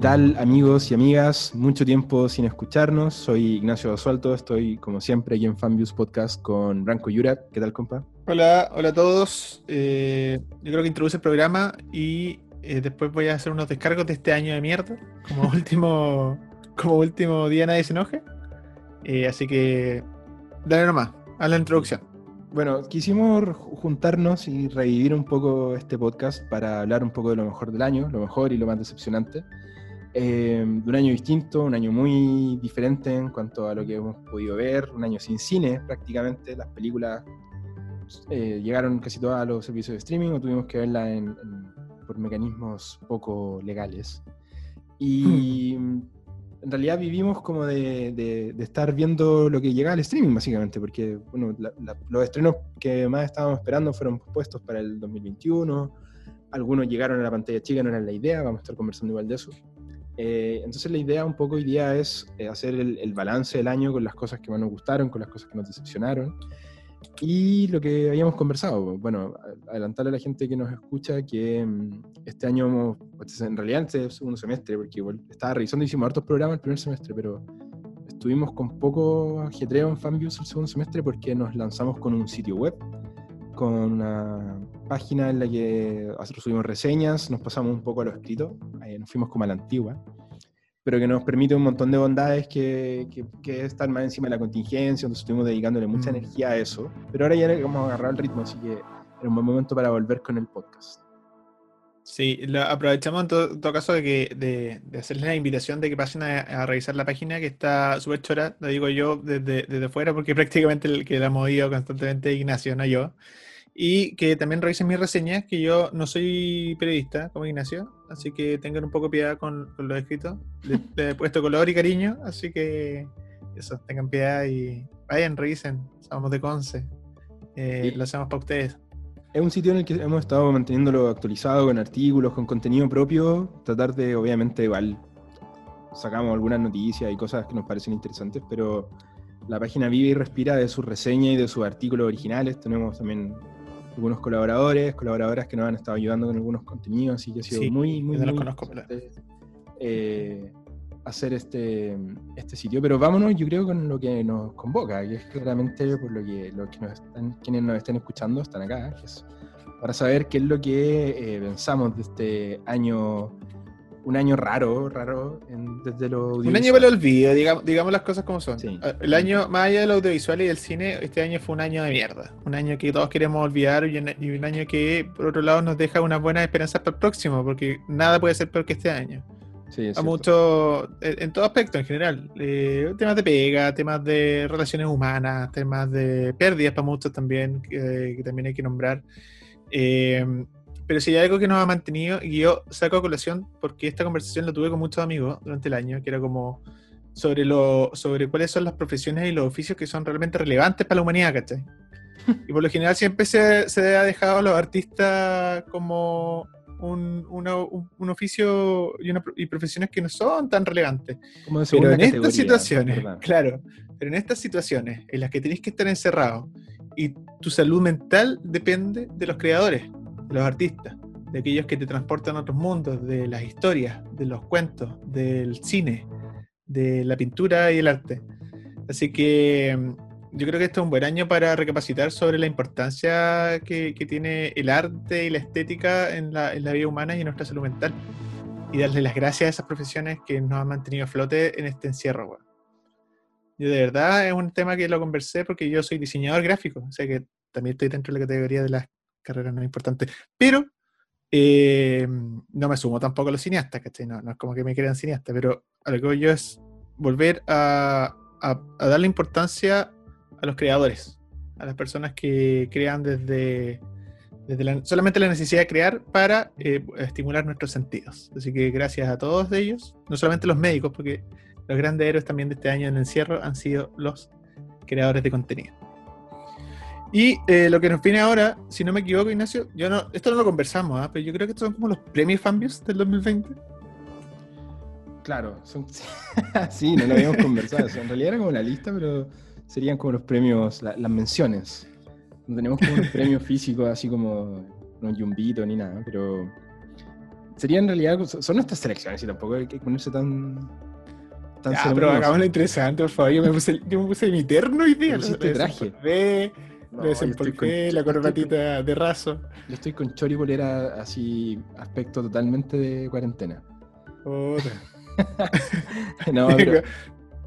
¿Qué tal amigos y amigas? Mucho tiempo sin escucharnos. Soy Ignacio Basualto, estoy como siempre aquí en Fanviews Podcast con Branco Yurat. ¿Qué tal, compa? Hola, hola a todos. Eh, yo creo que introduce el programa y eh, después voy a hacer unos descargos de este año de mierda. Como último, como último día nadie se enoje. Eh, así que dale nomás, a la introducción. Bueno, quisimos juntarnos y revivir un poco este podcast para hablar un poco de lo mejor del año, lo mejor y lo más decepcionante. Eh, de un año distinto, un año muy diferente en cuanto a lo que hemos podido ver, un año sin cine prácticamente, las películas eh, llegaron casi todas a los servicios de streaming o tuvimos que verlas por mecanismos poco legales. Y hmm. en realidad vivimos como de, estar viendo lo que llega al streaming básicamente, porque bueno, los estrenos que más estábamos esperando fueron puestos para el 2021, algunos llegaron a la pantalla chica, no era la idea, vamos a estar conversando igual de eso. Eh, entonces la idea un poco hoy es eh, hacer el, balance del año con las cosas que más nos gustaron, con las cosas que nos decepcionaron y lo que habíamos conversado. Bueno, adelantarle a la gente que nos escucha que mm, este año, pues, en realidad este segundo semestre, porque estaba revisando, hicimos hartos programas el primer semestre, pero estuvimos con poco ajetreo en FanViews el segundo semestre porque nos lanzamos con un sitio web, con una página en la que subimos reseñas, nos pasamos un poco a lo escrito, nos fuimos como a la antigua, pero que nos permite un montón de bondades que, que, estar más encima de la contingencia, entonces estuvimos dedicándole mucha mm. energía a eso, pero ahora ya vamos a agarrar el ritmo, así que era un buen momento para volver con el podcast. Sí, aprovechamos en todo, caso de, que, de, de, hacerles la invitación de que pasen a, revisar la página que está súper chora, lo digo yo desde, desde fuera porque prácticamente el que la ha movido constantemente Ignacio, no yo. Y que también revisen mis reseñas, que yo no soy periodista como Ignacio, así que tengan un poco piedad con, con los escritos. Le, he puesto color y cariño, así que eso, tengan piedad y vayan, revisen. Somos de Conce. Eh, lo hacemos para ustedes. Es un sitio en el que hemos estado manteniéndolo actualizado con artículos, con contenido propio, tratar de, obviamente, igual sacamos algunas noticias y cosas que nos parecen interesantes, pero la página vive y respira de su reseña y de sus artículos originales. Tenemos también algunos colaboradores, colaboradoras que nos han estado ayudando con algunos contenidos, así que ha sido muy, muy, muy conozco, eh, hacer este, este sitio. Pero vámonos, yo creo, con lo que nos convoca, que es claramente por lo que, lo que nos están, quienes nos estén escuchando están acá, que es para saber qué es lo que eh, pensamos de este año un año raro, raro desde lo Un año para el olvido, digamos, digamos las cosas como son. Ah, el año, más allá del audiovisual y del cine, este año fue un año de mierda. Un año que todos queremos olvidar y un, año que, por otro lado, nos deja una buena esperanza para el próximo, porque nada puede ser peor que este año. Sí, a mucho, en, todo aspecto en general. Eh, temas de pega, temas de relaciones humanas, temas de pérdidas para muchos también, que, también hay que nombrar. Eh, pero si hay algo que nos ha mantenido, y yo saco a colación, porque esta conversación la tuve con muchos amigos durante el año, que era como sobre, lo, sobre cuáles son las profesiones y los oficios que son realmente relevantes para la humanidad, ¿cachai? Y por lo general siempre se, se ha dejado a los artistas como un, un, oficio y, y, profesiones que no son tan relevantes. pero en estas situaciones, claro, pero en estas situaciones en las que tenéis que estar encerrado y tu salud mental depende de los creadores de los artistas, de aquellos que te transportan a otros mundos, de las historias, de los cuentos, del cine, de la pintura y el arte. Así que mm, yo creo que este es un buen año para recapacitar sobre la importancia que, tiene el arte y la estética en la, vida humana y en nuestra salud mental. Y darle las gracias a esas profesiones que nos han mantenido a flote en este encierro. Yo de verdad es un tema que lo conversé porque yo soy diseñador gráfico, o sea que también estoy dentro de la categoría de las carrera no es importante. Pero eh, no me sumo tampoco a los cineastas, ¿cachai? No, no, es como que me crean cineasta, pero a lo que yo es volver a, a, darle importancia a los creadores, a las personas que crean desde, desde solamente la necesidad de crear para eh, estimular nuestros sentidos. Así que gracias a todos ellos, no solamente los médicos, porque los grandes héroes también de este año en encierro han sido los creadores de contenido. Y eh, lo que nos viene ahora, si no me equivoco, Ignacio, yo no, esto no lo conversamos, ¿ah? pero yo creo que estos son como los premios Fanbios del 2020. Claro, son, sí, no lo habíamos conversado. en realidad era como la lista, pero serían como los premios, las menciones. No tenemos como un premio físico, así como no yumbito ni nada, pero sería en realidad, son nuestras selecciones y tampoco hay que ponerse tan... tan ya, pero hagamos lo interesante, por favor. Yo me puse, yo me puse mi terno y día. Este traje. No, la corbatita de raso. Yo estoy con chori bolera así, aspecto totalmente de cuarentena. no, pero,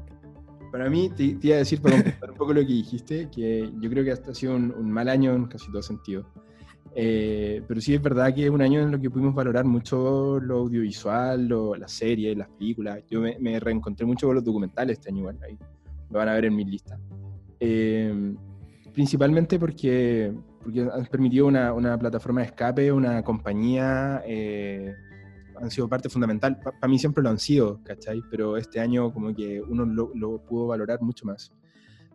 para mí, te, iba a decir, para un, poco lo que dijiste, que yo creo que ha sido un, mal año en casi todo sentido. Eh, pero sí es verdad que es un año en lo que pudimos valorar mucho lo audiovisual, lo, las series, las películas. Yo me, reencontré mucho con los documentales este año, igual, ahí lo van a ver en mi lista. Eh, principalmente porque, porque han permitido una, una plataforma de escape, una compañía eh, han sido parte fundamental. Para mí siempre lo han sido, ¿cachai? Pero este año como que uno lo, pudo valorar mucho más.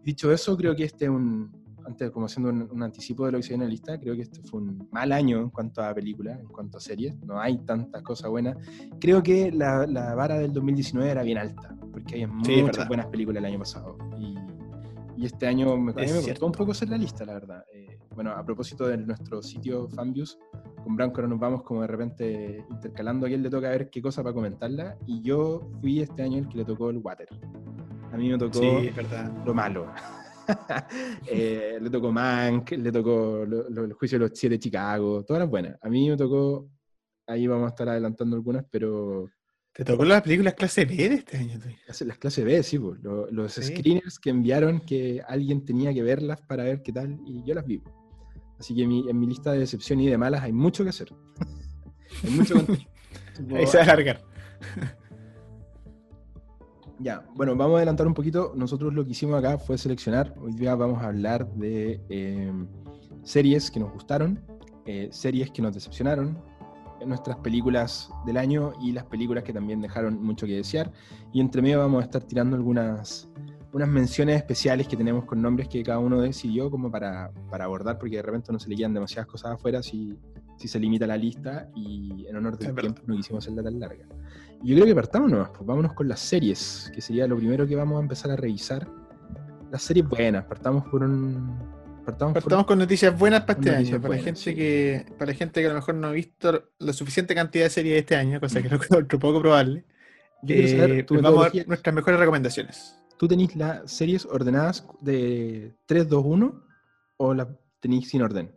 Dicho eso, creo que este es un, antes como haciendo un, anticipo de lo que se viene en la lista, creo que este fue un mal año en cuanto a películas, en cuanto a series. No hay tantas cosas buenas. Creo que la, la vara del 2019 era bien alta, porque hay muchas buenas películas el año pasado. Y, y este año me, me costó un poco hacer la lista, la verdad. Eh, bueno, a propósito de nuestro sitio Fanviews, con Branco nos vamos como de repente intercalando a quién le toca ver qué cosa para comentarla. Y yo fui este año el que le tocó el water. A mí me tocó lo malo. Eh, le tocó Mank, le tocó el juicio de los siete de Chicago, todas las buenas. A mí me tocó, ahí vamos a estar adelantando algunas, pero ¿Te tocó las películas clase B de este año? Las, las clase B, sí, los, screeners que enviaron que alguien tenía que verlas para ver qué tal, y yo las vi. Así que en mi, lista de decepción y de malas hay mucho que hacer. hay mucho Ahí se va a alargar. ya, bueno, vamos a adelantar un poquito. Nosotros lo que hicimos acá fue seleccionar. Hoy día vamos a hablar de eh, series que nos gustaron, eh, series que nos decepcionaron, nuestras películas del año y las películas que también dejaron mucho que desear. Y entre medio vamos a estar tirando algunas unas menciones especiales que tenemos con nombres que cada uno decidió como para, para abordar, porque de repente no se le quedan demasiadas cosas afuera si, si se limita la lista y en honor del tiempo no quisimos hacerla tan larga. yo creo que partamos nomás, pues vámonos con las series, que sería lo primero que vamos a empezar a revisar. Las series buenas, partamos por un... Partamos, con noticias buenas para este año, para, la gente que, para la gente que a lo mejor no ha visto la suficiente cantidad de series de este año, cosa que es poco probable. Eh, vamos a ver nuestras mejores recomendaciones. ¿Tú tenéis las series ordenadas de 3, 2, 1 o las tenéis sin orden?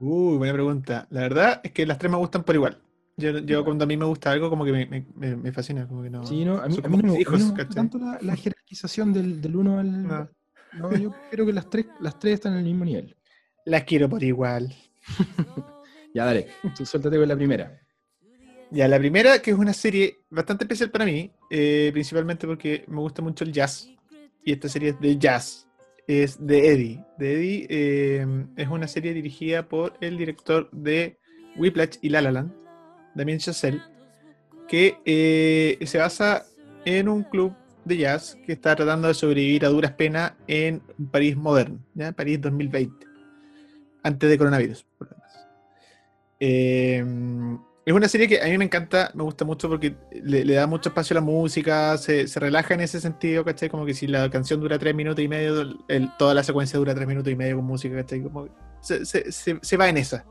Uy, buena pregunta. La verdad es que las tres me gustan por igual. Yo, cuando a mí me gusta algo, como que me, me, fascina. Como que no, sí, no, a mí, a mí no, me gusta tanto la, jerarquización del, del 1 al. No. No. yo creo que las tres, las tres están en el mismo nivel. Las quiero por igual. ya, dale. suéltate con la primera. Ya, la primera, que es una serie bastante especial para mí, eh, principalmente porque me gusta mucho el jazz y esta serie es de jazz. Es de Eddie. De Eddie eh, es una serie dirigida por el director de Whiplash y La La Land, Damien Chazelle, que eh, se basa en un club de jazz que está tratando de sobrevivir a duras penas en París moderno, ¿ya? París 2020, antes de coronavirus. Eh, es una serie que a mí me encanta, me gusta mucho porque le, da mucho espacio a la música, se, relaja en ese sentido, ¿cachai? Como que si la canción dura tres minutos y medio, toda la secuencia dura tres minutos y medio con música, ¿cachai? Como se, se, va en esa.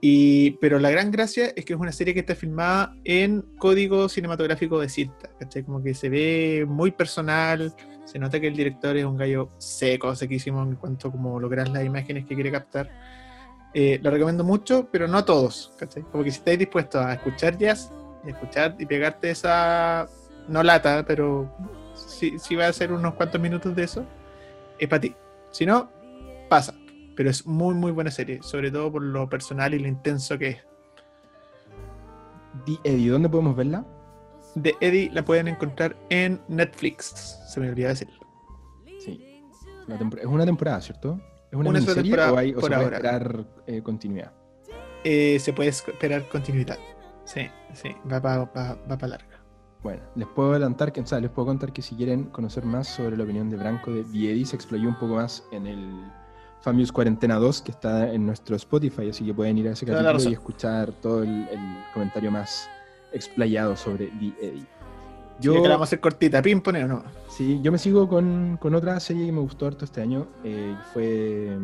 Y, pero la gran gracia es que es una serie que está filmada en código cinematográfico de cinta, ¿cachai? Como que se ve muy personal, se nota que el director es un gallo seco, sequísimo en cuanto como lograr las imágenes que quiere captar. Eh, lo recomiendo mucho, pero no a todos, ¿cachai? Como que si estáis dispuestos a escuchar jazz y escuchar y pegarte esa, no lata, pero si, si va a ser unos cuantos minutos de eso, es para ti. Si no, pasa. Pero es muy, muy buena serie, sobre todo por lo personal y lo intenso que es. ¿De Eddie, ¿dónde podemos verla? De Eddie la pueden encontrar en Netflix, se me olvidó decirlo. Sí. es una temporada, ¿cierto? ¿Es una, miniserie o, hay, o se puede esperar eh, continuidad? Eh, se puede esperar continuidad. Sí, sí, va para va, larga. Bueno, les puedo adelantar que, o sea, les puedo contar que si quieren conocer más sobre la opinión de Branco de Viedi, se explayó un poco más en el Famius Cuarentena 2, que está en nuestro Spotify, así que pueden ir a ese capítulo y escuchar todo el, comentario más explayado sobre The yo, que la vamos a hacer cortita, ¿pim o no? Sí, yo me sigo con, otra serie que me gustó harto este año. Eh, fue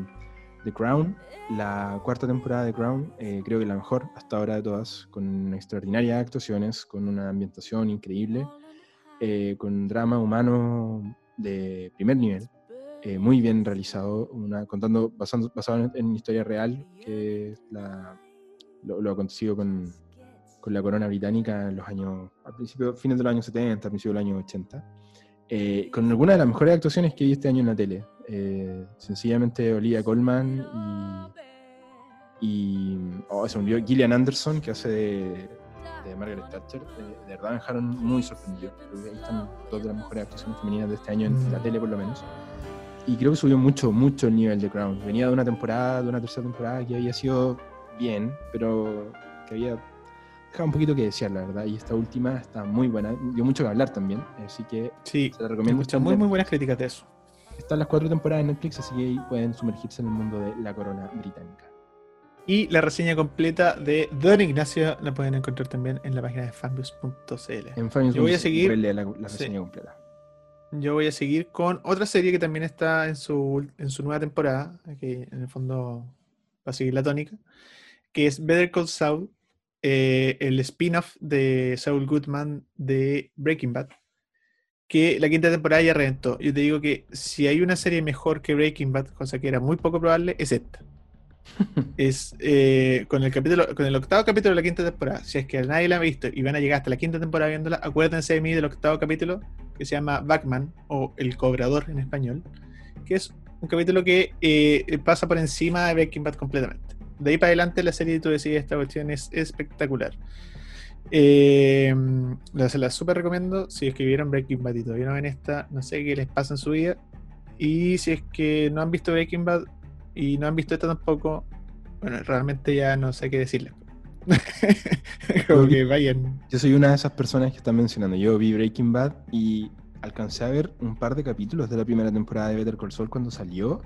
The Crown, la cuarta temporada de Crown, eh, creo que la mejor hasta ahora de todas, con extraordinarias actuaciones, con una ambientación increíble, eh, con drama humano de primer nivel, eh, muy bien realizado, una, contando, basando, basado en, historia real, que es la, lo, acontecido con, con, la corona británica en los años, al principio, fines de los años 70, al principio de los años 80. con algunas de las mejores actuaciones que vi este año en la tele. Eh, sencillamente Olivia Colman y, y oh, se me Gillian Anderson, que hace de, Margaret Thatcher. De, verdad me dejaron muy sorprendido. Creo que ahí están dos de las mejores actuaciones femeninas de este año en, la tele, por lo menos. Y creo que subió mucho, mucho el nivel de Crown. Venía de una temporada, de una tercera temporada que había sido bien, pero que había dejado un poquito que desear, la verdad. Y esta última está muy buena. Dio mucho que hablar también, así que sí, se la recomiendo. Muchas muy, muy buenas críticas de eso. Están las cuatro temporadas de Netflix, así que ahí pueden sumergirse en el mundo de la corona británica. Y la reseña completa de Don Ignacio la pueden encontrar también en la página de fanbus.cl. En Fanbus.cl voy a seguir la, reseña completa. Yo voy a seguir con otra serie que también está en su, en su nueva temporada, que en el fondo va a seguir la tónica, que es Better Call Saul, eh, el spin-off de Saul Goodman de Breaking Bad que la quinta temporada ya reventó. Yo te digo que si hay una serie mejor que Breaking Bad, cosa que era muy poco probable, es esta. es eh, con el capítulo, con el octavo capítulo de la quinta temporada. Si es que nadie la ha visto y van a llegar hasta la quinta temporada viéndola, acuérdense de mí del octavo capítulo que se llama Backman o El Cobrador en español, que es un capítulo que eh, pasa por encima de Breaking Bad completamente. De ahí para adelante la serie, tú decís, esta cuestión es espectacular. Eh, se las super recomiendo. Si es que Breaking Bad y todavía no ven esta, no sé qué les pasa en su vida. Y si es que no han visto Breaking Bad y no han visto esta tampoco, bueno, realmente ya no sé qué decirles. vayan. Yo soy una de esas personas que están mencionando. Yo vi Breaking Bad y alcancé a ver un par de capítulos de la primera temporada de Better Call Saul cuando salió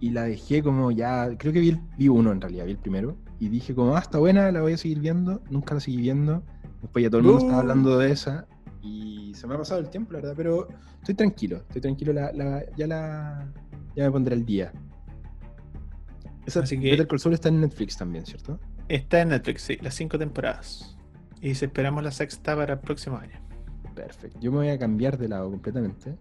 y la dejé como ya, creo que vi, vi uno en realidad, vi el primero y dije como, ah, está buena, la voy a seguir viendo, nunca la seguí viendo, después ya todo el mundo estaba hablando de esa y se me ha pasado el tiempo, la verdad, pero estoy tranquilo, estoy tranquilo, la, ya la ya me pondré al día. Esa Así que Better Call Saul está en Netflix también, ¿cierto? Está en Netflix, sí, las cinco temporadas. Y esperamos la sexta para el próximo año. Perfecto. Yo me voy a cambiar de lado completamente.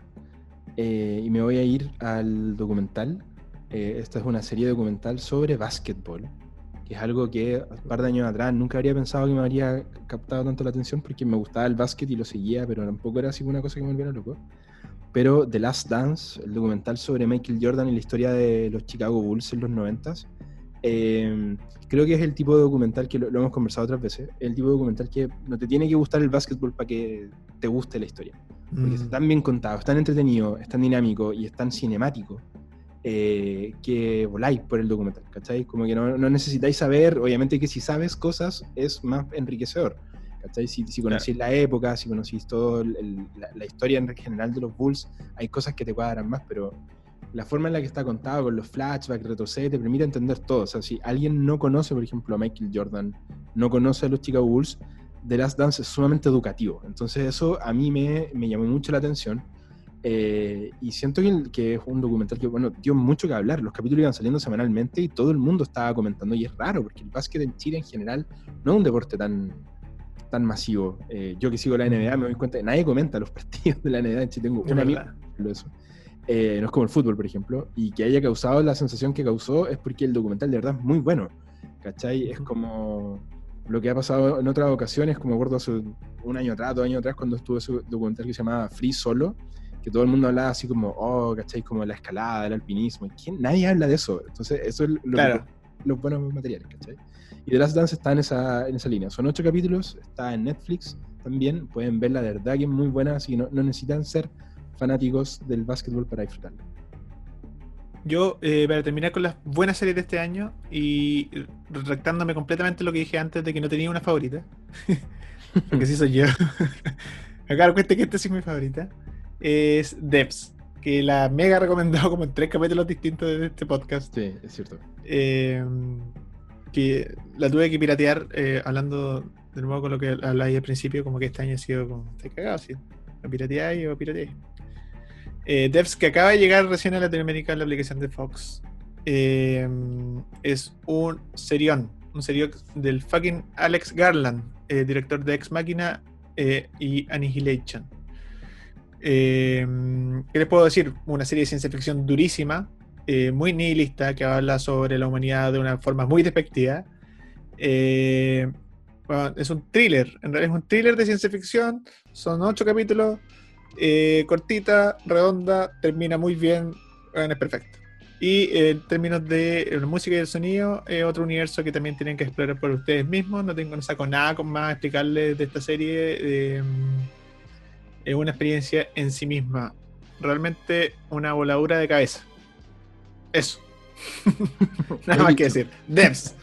Eh, y me voy a ir al documental. Eh, esta es una serie documental sobre básquetbol que es algo que un par de años atrás nunca habría pensado que me habría captado tanto la atención porque me gustaba el básquet y lo seguía, pero tampoco era así una cosa que me volviera loco. Pero The Last Dance, el documental sobre Michael Jordan y la historia de los Chicago Bulls en los 90 eh, creo que es el tipo de documental que lo, hemos conversado otras veces, el tipo de documental que no te tiene que gustar el básquetbol para que te guste la historia. Porque mm. está tan bien contado, es tan entretenido, es tan dinámico y es tan cinemático eh, que voláis por el documental, ¿cachai? Como que no, necesitáis saber, obviamente que si sabes cosas es más enriquecedor, ¿cachai? Si, si conocís la época, si conocís toda la, historia en general de los Bulls, hay cosas que te cuadran más, pero la forma en la que está contado, con los flashbacks, retrocede, te permite entender todo. O sea, si alguien no conoce, por ejemplo, a Michael Jordan, no conoce a los Chicago Bulls, The Last Dance es sumamente educativo. Entonces eso a mí me, me llamó mucho la atención eh, y siento que, es un documental que, bueno, dio mucho que hablar. Los capítulos iban saliendo semanalmente y todo el mundo estaba comentando. Y es raro, porque el básquet en Chile en general no es un deporte tan, tan masivo. Eh, yo que sigo la NBA me doy cuenta que nadie comenta los partidos de la NBA en Chile. Tengo una amiga eso. Eh, no es como el fútbol, por ejemplo. Y que haya causado la sensación que causó es porque el documental de verdad es muy bueno. ¿Cachai? Es como lo que ha pasado en otras ocasiones, como acuerdo hace un año atrás, dos años atrás, cuando estuvo ese documental que se llamaba Free Solo que todo el mundo hablaba así como, oh, ¿cachai? Como la escalada, el alpinismo. ¿Quién? Nadie habla de eso. Entonces, eso es lo los buenos materiales, ¿cachai? Y The Last Dance está en esa, en esa línea. Son ocho capítulos, está en Netflix también. Pueden verla de verdad que es muy buena, así que no, necesitan ser fanáticos del básquetbol para disfrutarla. Yo, eh, para terminar con las buenas series de este año y retractándome completamente lo que dije antes de que no tenía una favorita, porque sí soy yo. Acá cuente que esta sí es mi favorita es Devs, que la mega recomendado como en tres capítulos distintos de este podcast. Sí, es cierto. Em, que la tuve que piratear, eh, hablando de nuevo con lo que habláis al principio, como que este año ha sido como, te cagado, ¿sí? ¿Lo o pirateáis? Eh, Devs, que acaba de llegar recién a Latinoamérica la aplicación de Fox. eh, es un serión, un serión del fucking Alex Garland, eh, director de Ex Machina y Annihilation. ¿Qué les puedo decir? Una serie de ciencia ficción durísima, muy nihilista, que habla sobre la humanidad de una forma muy despectiva. es un thriller, en realidad es un thriller de ciencia ficción, son ocho capítulos, cortita, redonda, termina muy bien, es perfecto. Y eh, en términos de eh, música y el sonido, es otro universo que también tienen que explorar por ustedes mismos. No tengo no saco nada con más explicarles de esta serie. Mm, es una experiencia en sí misma. Realmente una voladura de cabeza. Eso. nada más que decir. Devs.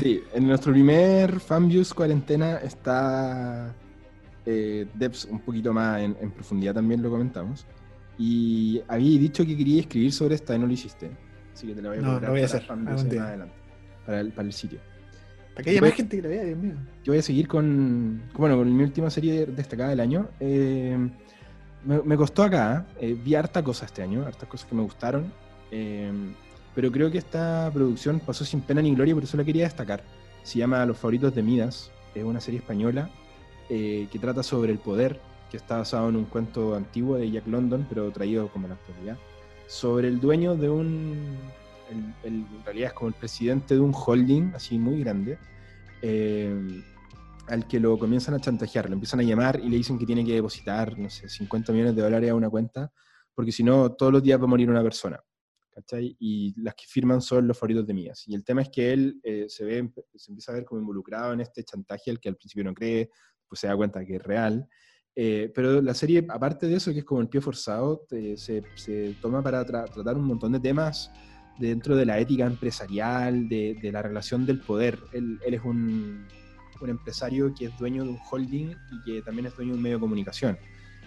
Sí, en nuestro primer Fanviews cuarentena está eh, Devs un poquito más en, en profundidad también lo comentamos. Y había dicho que quería escribir sobre esta y no lo hiciste. Así que te lo voy a No, lo voy a hacer. adelante, para, el, para el sitio. Para que haya más gente que lo vea, Dios mío. Yo voy a seguir con, bueno, con mi última serie destacada del año. Eh, me, costó acá, eh, vi harta cosa este año, hartas cosas que me gustaron. Eh, pero creo que esta producción pasó sin pena ni gloria, por eso la quería destacar. Se llama Los favoritos de Midas, es una serie española que trata sobre el poder que está basado en un cuento antiguo de Jack London, pero traído como la actualidad, sobre el dueño de un, en realidad es como el presidente de un holding así muy grande, eh, al que lo comienzan a chantajear, lo empiezan a llamar y le dicen que tiene que depositar, no sé, 50 millones de dólares a una cuenta, porque si no, todos los días va a morir una persona. ¿cachai? Y las que firman son los favoritos de Mías. Y el tema es que él eh, se, ve, se empieza a ver como involucrado en este chantaje al que al principio no cree, pues se da cuenta que es real. Eh, pero la serie, aparte de eso, que es como el pie forzado, se, toma para tratar un montón de temas dentro de la ética empresarial, de, la relación del poder. Él, es un, empresario que es dueño de un holding y que también es dueño de un medio de comunicación.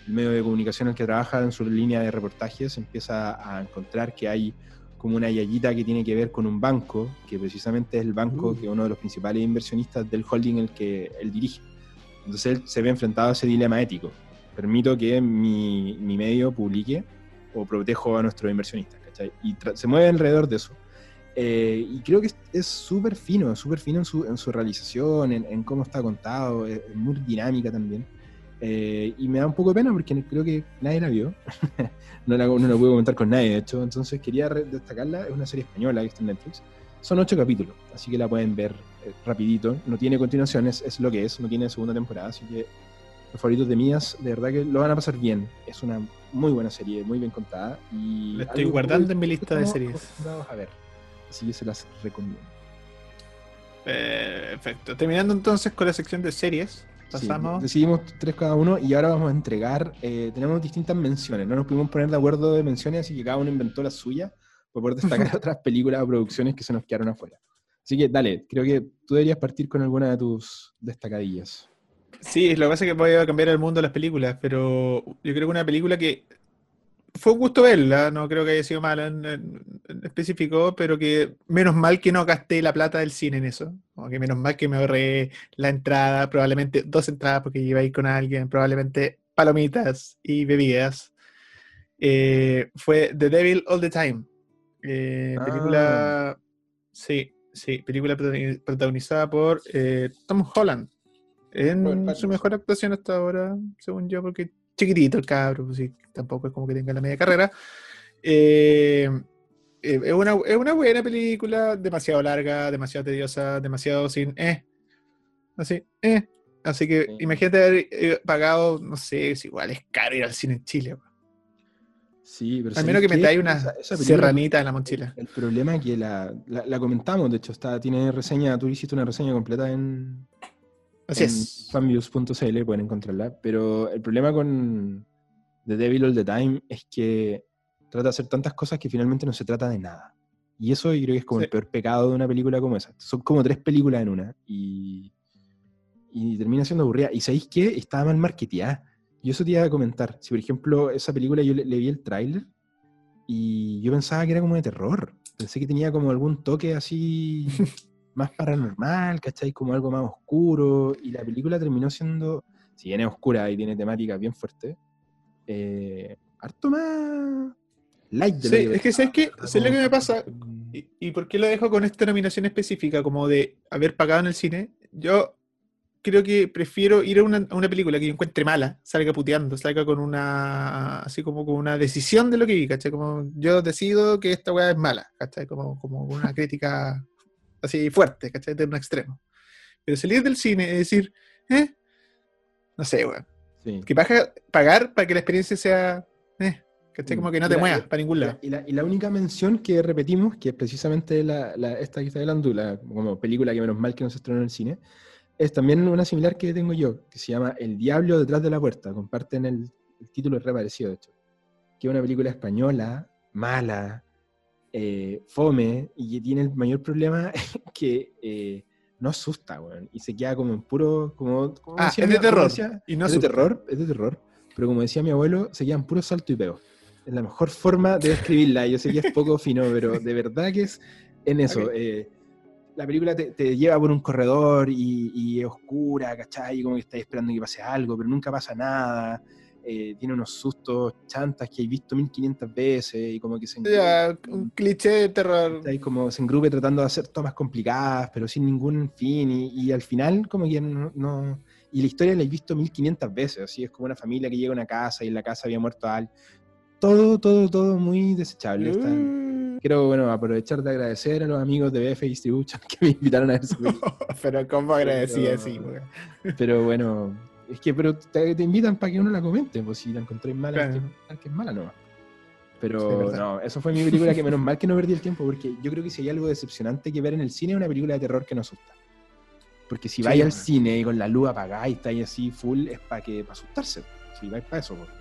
El medio de comunicación en el que trabaja en su línea de reportajes empieza a encontrar que hay como una yayita que tiene que ver con un banco, que precisamente es el banco uh. que es uno de los principales inversionistas del holding el que él dirige. Entonces él se ve enfrentado a ese dilema ético. Permito que mi, medio publique o protejo a nuestros inversionistas, ¿cachai? Y se mueve alrededor de eso. Eh, y creo que es súper fino, súper fino en su, en su realización, en, cómo está contado, es, muy dinámica también. Eh, y me da un poco de pena porque creo que nadie la vio. no, la, no la pude comentar con nadie, de hecho. Entonces quería destacarla. Es una serie española que está en Netflix. Son ocho capítulos, así que la pueden ver rapidito. No tiene continuaciones, es lo que es, no tiene segunda temporada, así que los favoritos de Mías, de verdad que lo van a pasar bien. Es una muy buena serie, muy bien contada. Y la estoy guardando en mi lista de series. a ver, así que se las recomiendo. Perfecto. Terminando entonces con la sección de series. Pasamos. decidimos tres cada uno y ahora vamos a entregar. Eh, tenemos distintas menciones. No nos pudimos poner de acuerdo de menciones, así que cada uno inventó la suya para poder destacar otras películas o producciones que se nos quedaron afuera. Así que dale, creo que tú deberías partir con alguna de tus destacadillas. Sí, lo que pasa es que voy a cambiar el mundo de las películas, pero yo creo que una película que fue un gusto verla, no creo que haya sido mala en, específico, pero que menos mal que no gasté la plata del cine en eso, o que menos mal que me ahorré la entrada, probablemente dos entradas porque iba a ir con alguien, probablemente palomitas y bebidas. Eh, fue The Devil All the Time, eh, película. Ah. Sí, sí, película protagonizada por eh, Tom Holland. En su mejor actuación hasta ahora, según yo, porque chiquitito el cabro, pues tampoco es como que tenga la media carrera. Eh, es, una, es, una, buena película, demasiado larga, demasiado tediosa, demasiado sin eh. Así, eh. Así que imagínate haber pagado, no sé, es igual, es caro ir al cine en Chile. Sí, pero Al menos que me traiga una serranita en la mochila. El, problema es que la, comentamos, de hecho, está, tiene reseña, tú hiciste una reseña completa en, Así es. fanviews.cl, pueden encontrarla. Pero el problema con The Devil All the Time es que trata de hacer tantas cosas que finalmente no se trata de nada. Y eso yo creo que es como el peor pecado de una película como esa. Son como tres películas en una. Y, y termina siendo aburrida. ¿Y sabéis qué? Estaba mal marketeada. Yo eso te iba a comentar. Si, por ejemplo, esa película yo le, vi el tráiler y yo pensaba que era como de terror. Pensé que tenía como algún toque así más paranormal, ¿cachai? Como algo más oscuro. Y la película terminó siendo, si bien es oscura y tiene temática bien fuerte, eh, harto más light de Sí, es que ¿sabes qué? ¿Sabes lo que me pasa? ¿Y, por qué lo dejo con esta nominación específica, como de haber pagado en el cine? Yo creo que prefiero ir a una, película que yo encuentre mala, salga puteando, salga con una, así como con una decisión de lo que vi, ¿cachai? Como yo decido que esta weá es mala, ¿cachai? Como, como una crítica así fuerte, ¿cachai? De un extremo. Pero salir del cine y decir, ¿eh? No sé, weón. Que pagar para que la experiencia sea, ¿eh? ¿Cachai? Como que no te muevas para ningún lado. Y la, única mención que repetimos, que es precisamente la, esta que está hablando, la como película que menos mal que no se estrenó en el cine, es también una similar que tengo yo, que se llama El Diablo detrás de la puerta. Comparten el, el título es reparecido, de hecho. Que es una película española, mala, eh, fome, y que tiene el mayor problema que eh, no asusta, weón. Y se queda como en puro. Como, ah, es de terror. y no es de terror, es de terror. Pero como decía mi abuelo, se queda en puro salto y pego. Es la mejor forma de describirla. Yo sé que es poco fino, pero de verdad que es en eso. Eh, la película te, lleva por un corredor y, es oscura, ¿cachai? Y como que estás esperando que pase algo, pero nunca pasa nada. Eh, tiene unos sustos chantas que he visto 1500 veces y como que se un cliché de terror. Y como se engrupe tratando de hacer tomas complicadas, pero sin ningún fin. Y, al final, como que no, Y la historia la he visto 1500 veces. Así es como una familia que llega a una casa y en la casa había muerto alguien. Todo, todo, todo muy desechable. Mm. Quiero, bueno, aprovechar de agradecer a los amigos de BF Distribution que me invitaron a ver su Pero ¿cómo agradecí así? Pero bueno, es que pero te, invitan para que uno la comente, pues si la encontré mala, que, es mala no. Pero no, eso fue mi película que menos mal que no perdí el tiempo, porque yo creo que si hay algo decepcionante que ver en el cine es una película de terror que no asusta. Porque si vais al cine y con la luz apagada y estáis así full, es para que para asustarse. Si vais para eso, pues.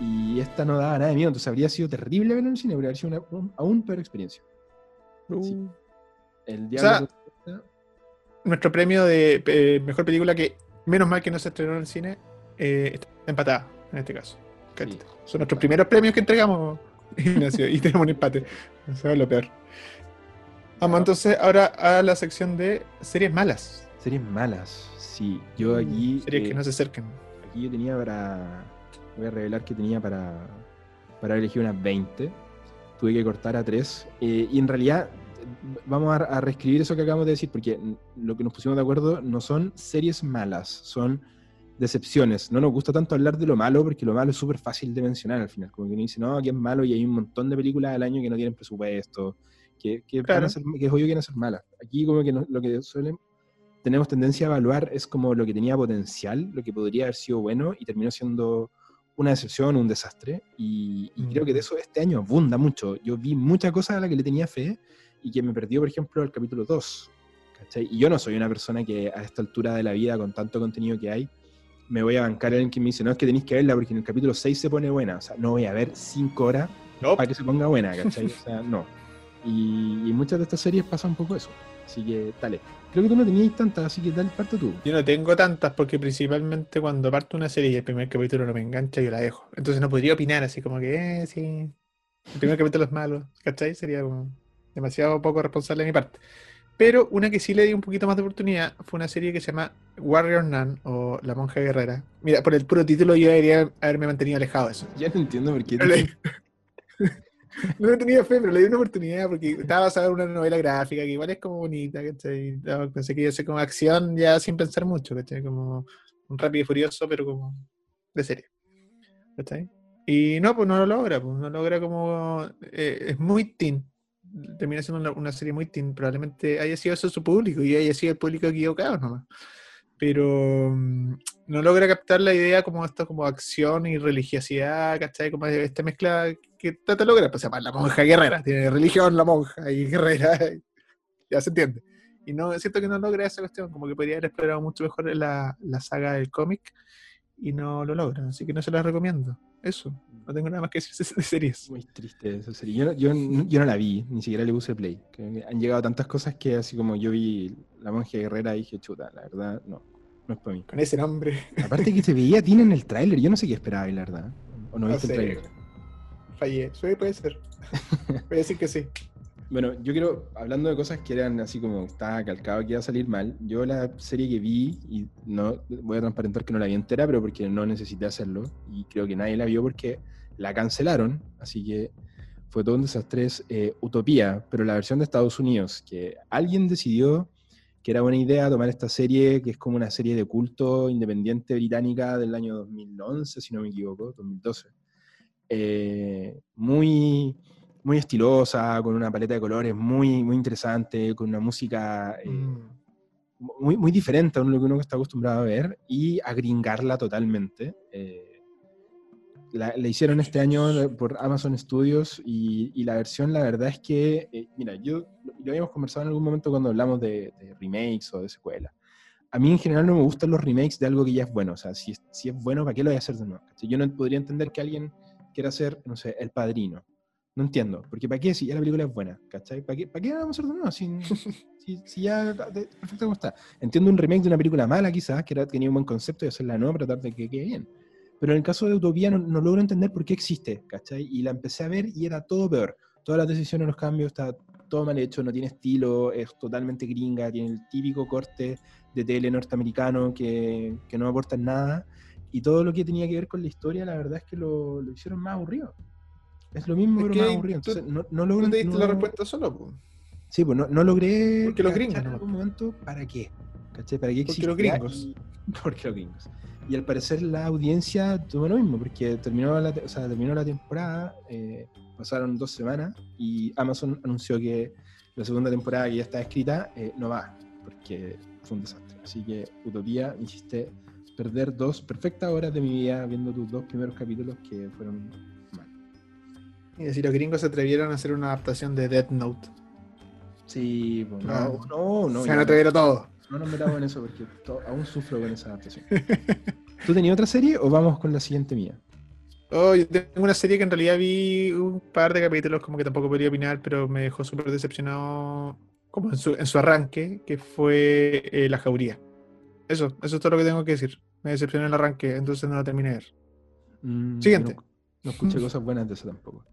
Y esta no daba nada de miedo, entonces habría sido terrible verlo en el cine, habría sido una aún peor experiencia. Uh. El diablo. nuestro premio de eh, mejor película que menos mal que no se estrenó en el cine eh, está empatada en este caso. Son nuestros primeros premios que entregamos, Ignacio, y tenemos un empate. Eso es lo peor. Vamos entonces ahora a la sección de series malas. Series malas, sí. Yo mm, aquí. Series que eh, no se acerquen. Aquí yo tenía para voy a revelar que tenía para, para elegir unas 20. Tuve que cortar a 3. Eh, y en realidad vamos a, reescribir eso que acabamos de decir, porque lo que nos pusimos de acuerdo no son series malas, son decepciones. No nos gusta tanto hablar de lo malo, porque lo malo es súper fácil de mencionar al final. Como que uno dice, no, aquí es malo y hay un montón de películas al año que no tienen presupuesto, que, que, que es obvio que van a ser malas. Aquí como que lo que suelen, tenemos tendencia a evaluar es como lo que tenía potencial, lo que podría haber sido bueno y terminó siendo una decepción, un desastre. Y, creo que de mm. eso este año abunda mucho. Yo vi muchas cosas a las que le tenía fe y que me perdió, por ejemplo, el capítulo 2. Y yo no soy una persona que a esta altura de la vida, con tanto contenido que hay, me voy a bancar en que me dice, no, es que tenéis que verla porque en el capítulo 6 se pone buena. O sea, no voy a ver 5 horas para que se ponga buena, ¿cachai? O sea, no. Y, y muchas de estas series pasa un poco eso. Así que, dale. Creo que tú no tenías tantas, así que dale, parto tú. Yo no tengo tantas porque principalmente cuando parto una serie y el primer capítulo no me engancha, yo la dejo. Entonces no podría opinar así como que, eh, sí, el primer capítulo es malo, ¿cachai? Sería como demasiado poco responsable de mi parte. Pero una que sí le di un poquito más de oportunidad fue una serie que se llama Warrior Nun o La Monja Guerrera. Mira, por el puro título yo debería haberme mantenido alejado de eso. Ya no entiendo por qué. no tenía fe, pero le di una oportunidad porque estaba basada en una novela gráfica que igual es como bonita, ¿cachai? Pensé que iba a ser como acción ya sin pensar mucho, ¿cachai? Como un rápido y furioso, pero como de serie. ¿cachai? Y no, pues no lo logra, pues no logra como. Eh, es muy teen. Termina siendo una, serie muy teen. Probablemente haya sido eso su público y haya sido el público equivocado nomás pero mm, no logra captar la idea como esto, como acción y religiosidad, ¿cachai? Como esta mezcla que trata de lograr, pues se llama la monja guerrera, tiene religión la monja y guerrera, ya se entiende. Y no, siento que no logra esa cuestión, como que podría haber explorado mucho mejor la, la saga del cómic y no lo logra, así que no se la recomiendo. Eso, no tengo nada más que decir de series. Muy triste esa serie. Yo, yo, yo, no la vi, ni siquiera le puse play. han llegado tantas cosas que así como yo vi La Monja Guerrera y dije, chuta, la verdad, no, no es para mí. Con ese nombre. Aparte que se veía tiene el tráiler, yo no sé qué esperaba, la verdad. ¿O no, viste el tráiler? Fallé, puede ser. Voy a decir que sí. Bueno, yo quiero, hablando de cosas que eran así como estaba calcado que iba a salir mal, yo la serie que vi, y no voy a transparentar que no la vi entera, pero porque no necesité hacerlo, y creo que nadie la vio porque la cancelaron, así que fue todo un desastre, es eh, Utopía, pero la versión de Estados Unidos, que alguien decidió que era buena idea tomar esta serie, que es como una serie de culto independiente británica del año 2011, si no me equivoco, 2012. Eh, muy, muy estilosa, con una paleta de colores muy, muy interesante, con una música eh, mm. muy, muy diferente a lo que uno está acostumbrado a ver, y a gringarla totalmente. Eh, la, hicieron este año por Amazon Studios y, la versión, la verdad es que, eh, mira, yo lo habíamos conversado en algún momento cuando hablamos de, remakes o de secuelas. A mí en general no me gustan los remakes de algo que ya es bueno. O sea, si, si es bueno, ¿para qué lo voy a hacer de nuevo? Yo no podría entender que alguien quiera hacer, no sé, El Padrino. No entiendo. Porque ¿para qué si ya la película es buena? ¿Cachai? ¿Para qué, ¿para qué vamos a hacer de nuevo? Si, si, ya perfecto como está. Entiendo un remake de una película mala quizás, que era, tenía un buen concepto y hacerla nueva, pero tratar de que quede bien. Pero en el caso de Utopía no, logro entender por qué existe, ¿cachai? Y la empecé a ver y era todo peor. Todas las decisiones, los cambios, está todo mal hecho, no tiene estilo, es totalmente gringa, tiene el típico corte de tele norteamericano que, que no aporta nada. Y todo lo que tenía que ver con la historia, la verdad es que lo, lo hicieron más aburrido. Es lo mismo, pero más aburrido. Entonces, no, no logro. ¿No te diste la respuesta solo? Sí, pues no, no logré. Porque los gringos. En algún momento, ¿para qué? ¿Cachai? ¿Para qué existe? Porque los gringos. porque los gringos. Y al parecer la audiencia tuvo lo mismo, porque terminó la, o sea, terminó la temporada, eh, pasaron dos semanas y Amazon anunció que la segunda temporada que ya está escrita eh, no va, porque fue un desastre. Así que Utopía me hiciste perder dos perfectas horas de mi vida viendo tus dos primeros capítulos que fueron mal. Y si los gringos se atrevieron a hacer una adaptación de Death Note. Sí, pues, no, no, no. Se han atrevido todo. No nos metamos en eso porque aún sufro con esa adaptación. ¿Tú tenías otra serie o vamos con la siguiente mía? Oh, yo tengo una serie que en realidad vi un par de capítulos, como que tampoco podría opinar, pero me dejó súper decepcionado como en su, arranque, que fue eh, La Jauría. Eso, eso es todo lo que tengo que decir. Me decepcionó el arranque, entonces no la terminé de ver. Mm, Siguiente. No, escuché cosas buenas de eso tampoco.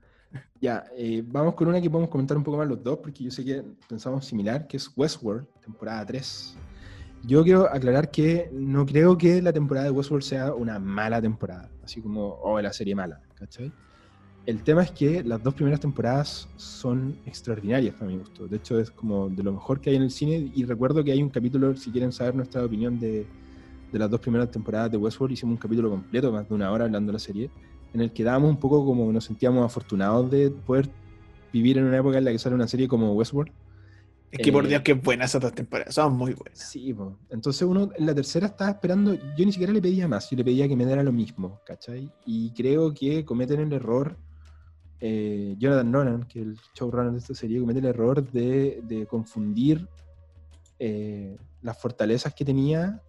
Ya, eh, vamos con una que podemos comentar un poco más los dos, porque yo sé que pensamos similar, que es Westworld, temporada 3. Yo quiero aclarar que no creo que la temporada de Westworld sea una mala temporada, así como, oh, la serie mala, ¿cachai? El tema es que las dos primeras temporadas son extraordinarias para mi gusto. De hecho, es como de lo mejor que hay en el cine. Y recuerdo que hay un capítulo, si quieren saber nuestra opinión de, de las dos primeras temporadas de Westworld, hicimos un capítulo completo, más de una hora hablando de la serie, en el que dábamos un poco como nos sentíamos afortunados de poder vivir en una época en la que sale una serie como Westworld es que por Dios, eh, qué buenas esas dos temporadas, son muy buenas. Sí, pues. entonces uno en la tercera estaba esperando, yo ni siquiera le pedía más, yo le pedía que me diera lo mismo, ¿cachai? Y creo que cometen el error, eh, Jonathan Nolan, que es el showrunner de esta serie, comete el error de, confundir eh, las fortalezas que tenía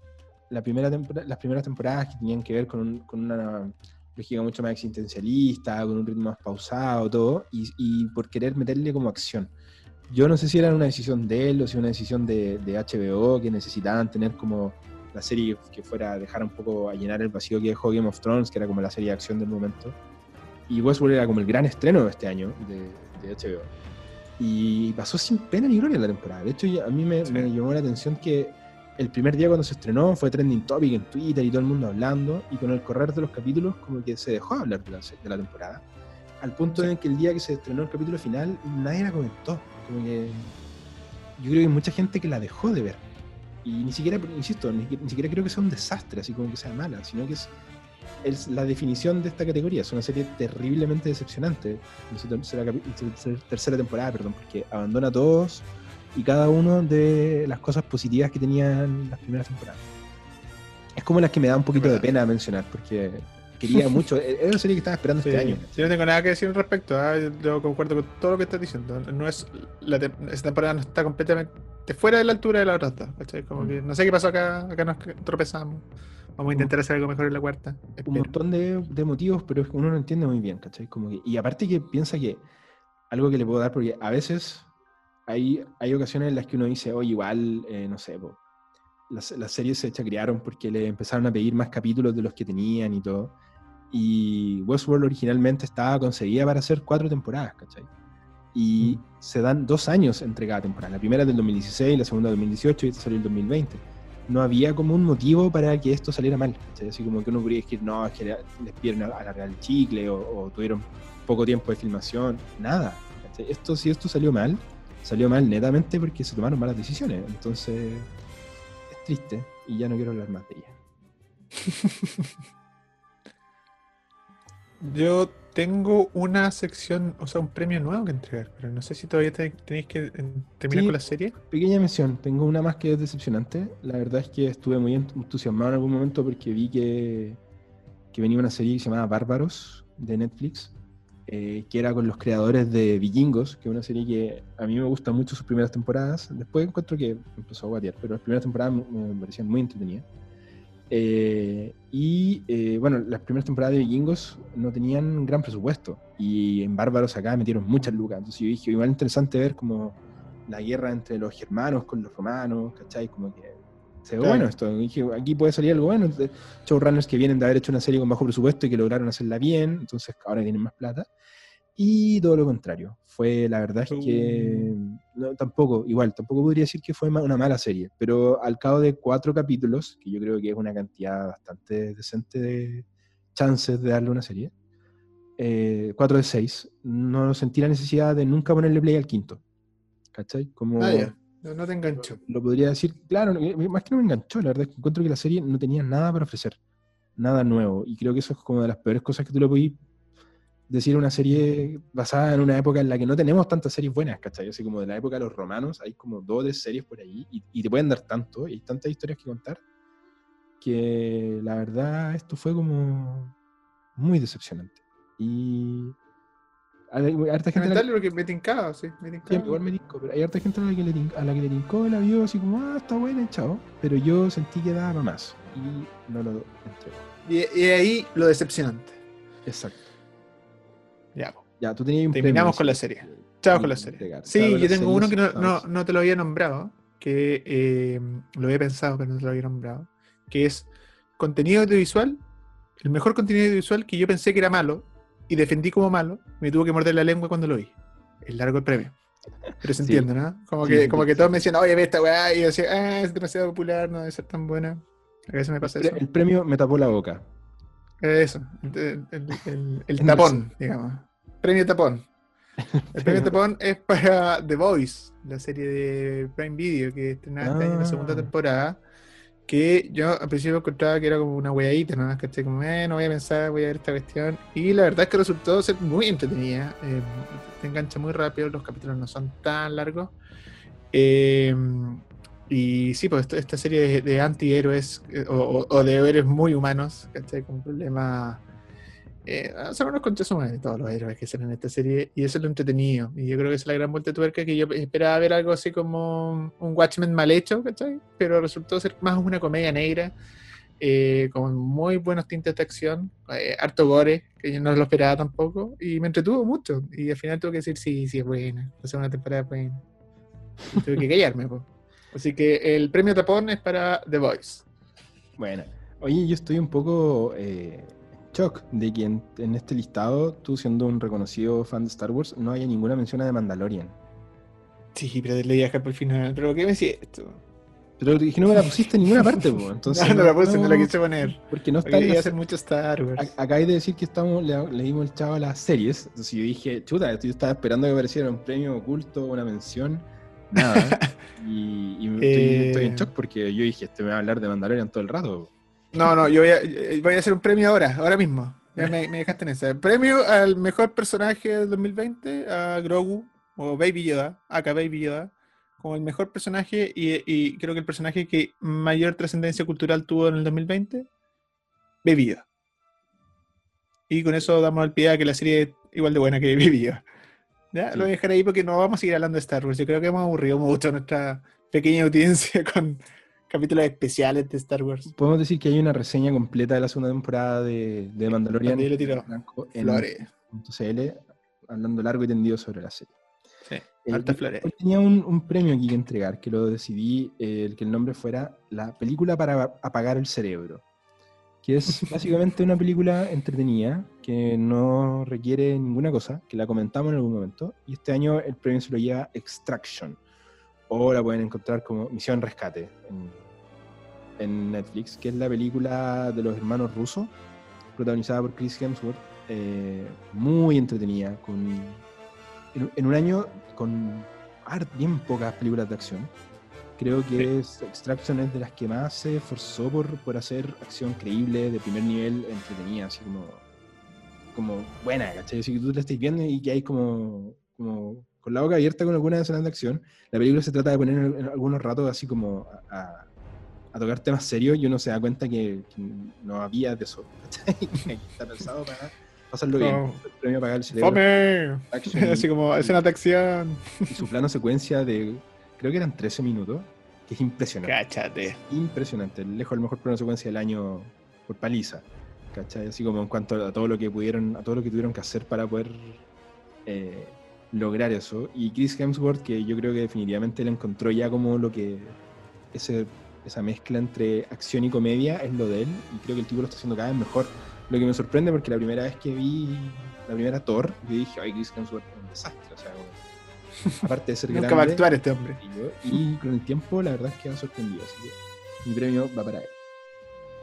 la primera las primeras temporadas que tenían que ver con, una lógica mucho más existencialista, con un ritmo más pausado, todo, y, y por querer meterle como acción yo no sé si era una decisión de él o si una decisión de, HBO que necesitaban tener como la serie que fuera dejar un poco a llenar el vacío que dejó Game of Thrones, que era como la serie de acción del momento. Y Westworld era como el gran estreno de este año de, HBO. Y pasó sin pena ni gloria la temporada. De hecho, a mí me, llamó la atención que el primer día cuando se estrenó fue trending topic en Twitter y todo el mundo hablando. Y con el correr de los capítulos, como que se dejó hablar de la, de la temporada. Al punto en que el día que se estrenó el capítulo final, nadie la comentó. Como que yo creo que hay mucha gente que la dejó de ver. Y ni siquiera, insisto, ni, siquiera creo que sea un desastre, así como que sea mala, sino que es, es la definición de esta categoría. Es una serie terriblemente decepcionante. Tercera, tercera temporada, perdón, porque abandona a todos y cada uno de las cosas positivas que tenían las primeras temporadas. Es como las que me da un poquito de pena mencionar, porque quería mucho. E-, era una serie que estaba esperando este año. Sí, no tengo nada que decir al respecto. ¿ah? Yo concuerdo con todo lo que estás diciendo. No es la esta temporada no está completamente fuera de la altura de la otra. Como mm. que, no sé qué pasó acá. Acá nos tropezamos. Vamos a intentar hacer algo mejor en la cuarta. Un montón de, de, motivos, pero uno no entiende muy bien, ¿cachai? Como y aparte que piensa que algo que le puedo dar, porque a veces hay, hay ocasiones en las que uno dice, oye, igual, eh, no sé, las, las, series se chacriaron porque le empezaron a pedir más capítulos de los que tenían y todo. Y Westworld originalmente estaba concebida para hacer cuatro temporadas, ¿cachai? Y mm. se dan dos años entre cada temporada. La primera es del 2016, la segunda del 2018 y esta salió el 2020. no había como un motivo para que esto saliera mal. Así como que uno podría decir, no, es que les pidieron alargar el chicle o, tuvieron poco tiempo de filmación. Nada. Esto, si esto salió mal, salió mal netamente porque se tomaron malas decisiones. Entonces, es triste y ya no quiero hablar más de ella. Yo tengo una sección, o sea, un premio nuevo que entregar, pero no sé si todavía tenéis que terminar con la serie. Pequeña mención, tengo una más que es decepcionante. La verdad es que estuve muy entusiasmado en algún momento porque vi que, que venía una serie que se llamaba Bárbaros de Netflix, eh, que era con los creadores de Vikingos, que es una serie que a mí me gusta mucho sus primeras temporadas. Después encuentro que empezó a guatear, pero las primeras temporadas me parecían muy entretenidas. Eh, y eh, bueno, las primeras temporadas de Vikingos no tenían gran presupuesto y en Bárbaros acá metieron muchas lucas. Entonces yo dije, igual interesante ver como la guerra entre los germanos con los romanos, ¿cachai? Como que se ve bueno esto. dije, aquí puede salir algo bueno. Showrunners que vienen de haber hecho una serie con bajo presupuesto y que lograron hacerla bien, entonces ahora tienen más plata. Y todo lo contrario. Fue, la verdad es que no, tampoco, igual, tampoco podría decir que fue una mala serie, pero al cabo de cuatro capítulos, que yo creo que es una cantidad bastante decente de chances de darle una serie, eh, cuatro de seis, no sentí la necesidad de nunca ponerle play al quinto. ¿Cachai? Como, ah, no, te enganchó. Lo, podría decir, claro, más que no me enganchó, la verdad es que encuentro que la serie no tenía nada para ofrecer, nada nuevo, y creo que eso es como de las peores cosas que tú le podías decir una serie basada en una época en la que no tenemos tantas series buenas, ¿cachai? Así como de la época de los romanos, hay como dos de series por ahí y, te pueden dar tanto, y hay tantas historias que contar, que la verdad esto fue como muy decepcionante. Y hay harta gente. A la, lo que me tincaba, sí, me tincaba. igual me tincó, pero hay harta gente a la que le, a la que le tincó, la vio así como, ah, está buena, chao. Pero yo sentí que daba más y no lo entregó. Y, y ahí lo decepcionante. Exacto. Ya, ya tú tenías un Terminamos con la serie. Chao con la serie. Sí, yo tengo uno que no, te lo había nombrado, que eh, lo había pensado, pero no te lo había nombrado, que es contenido audiovisual, el mejor contenido audiovisual que yo pensé que era malo y defendí como malo, me tuvo que morder la lengua cuando lo vi. El largo el premio. Pero se entiende, ¿no? Como que, como que todos me decían, oye, ve esta weá, y yo decía, ah, es demasiado popular, no debe ser tan buena. A veces me pasa eso. El premio me tapó la boca. Eso, el, tapón, digamos. Premio tapón. El premio tapón es para The Voice, la serie de Prime Video que estrenaba en la segunda ah. temporada. Que yo al principio encontraba que era como una weadita, ¿no? Que como, eh, no voy a pensar, voy a ver esta cuestión. Y la verdad es que resultó ser muy entretenida. Eh, te engancha muy rápido, los capítulos no son tan largos. Eh, y sí, pues esta, serie de, antihéroes eh, o, de héroes muy humanos, ¿cachai? Con problemas. Eh, son unos conchas de todos los héroes que salen en esta serie, y eso es lo entretenido. Y yo creo que es la gran vuelta de tuerca que yo esperaba ver algo así como un Watchmen mal hecho, ¿cachai? Pero resultó ser más una comedia negra, eh, con muy buenos tintes de acción, eh, harto gore, que yo no lo esperaba tampoco, y me entretuvo mucho. Y al final tuve que decir, sí, sí, es buena, la segunda temporada buena. tuve que callarme, pues. Así que el premio tapón es para The Voice. Bueno, oye, yo estoy un poco eh, shock de que en, este listado, tú siendo un reconocido fan de Star Wars, no haya ninguna mención a The Mandalorian. Sí, pero le dejar por el final. ¿Pero qué me decís esto? Pero dije, no me la pusiste en ninguna parte, po. Entonces, no, no, la puse, no, la quise poner. Porque no está. Hacer mucho Star Wars. Acá hay de decir que estamos, le, dimos el chavo a las series. Entonces yo dije, chuta, yo estaba esperando que apareciera un premio oculto, una mención nada. y, estoy, en eh, shock porque yo dije, este me va a hablar de Mandalorian todo el rato. No, no, yo voy a, voy a hacer un premio ahora, ahora mismo. Ya me, dejaste en ese. Premio al mejor personaje del 2020, a Grogu, o Baby Yoda, acá Baby Yoda, como el mejor personaje y, creo que el personaje que mayor trascendencia cultural tuvo en el 2020, Baby Yoda. Y con eso damos el pie a que la serie es igual de buena que Baby Yoda. Lo voy a dejar ahí porque no vamos a seguir hablando de Star Wars. Yo creo que hemos aburrido mucho a nuestra pequeña audiencia con capítulos especiales de Star Wars. Podemos decir que hay una reseña completa de la segunda temporada de, de Mandalorian en CL, hablando largo y tendido sobre la serie. Sí, eh, alta flores. Tenía un, premio aquí que entregar, que lo decidí, eh, el que el nombre fuera La película para apagar el cerebro que es básicamente una película entretenida que no requiere ninguna cosa, que la comentamos en algún momento, y este año el premio se lo lleva Extraction, o la pueden encontrar como Misión Rescate en Netflix, que es la película de los hermanos rusos, protagonizada por Chris Hemsworth, eh, muy entretenida, con, en, un año con bien pocas películas de acción. Creo que es, Extraction es de las que más se esforzó por, por hacer acción creíble, de primer nivel, entretenida, así como, como buena, ¿cachai? Así que tú la estás viendo y que hay como, como con la boca abierta con alguna escenas de acción. La película se trata de poner en, algunos ratos así como a, tocar temas serios y uno se da cuenta que, no había de eso. está pensado para pasarlo bien. El premio para el cerebro. así como escena de acción. Y su plano secuencia de, creo que eran 13 minutos, que es impresionante. Cáchate. Impresionante. Lejos el mejor plano secuencia del año por paliza. ¿Cachai? Así como en cuanto a todo lo que pudieron, a todo lo que tuvieron que hacer para poder eh, lograr eso. Y Chris Hemsworth, que yo creo que definitivamente le encontró ya como lo que ese, esa mezcla entre acción y comedia es lo de él. Y creo que el tipo lo está haciendo cada vez mejor. Lo que me sorprende porque la primera vez que vi la primera Thor, yo dije, ay, Chris Hemsworth es un desastre. O sea, aparte de ser Nunca va a actuar este hombre. Y, con el tiempo, la verdad es que ha sorprendido. Así que mi premio va para él.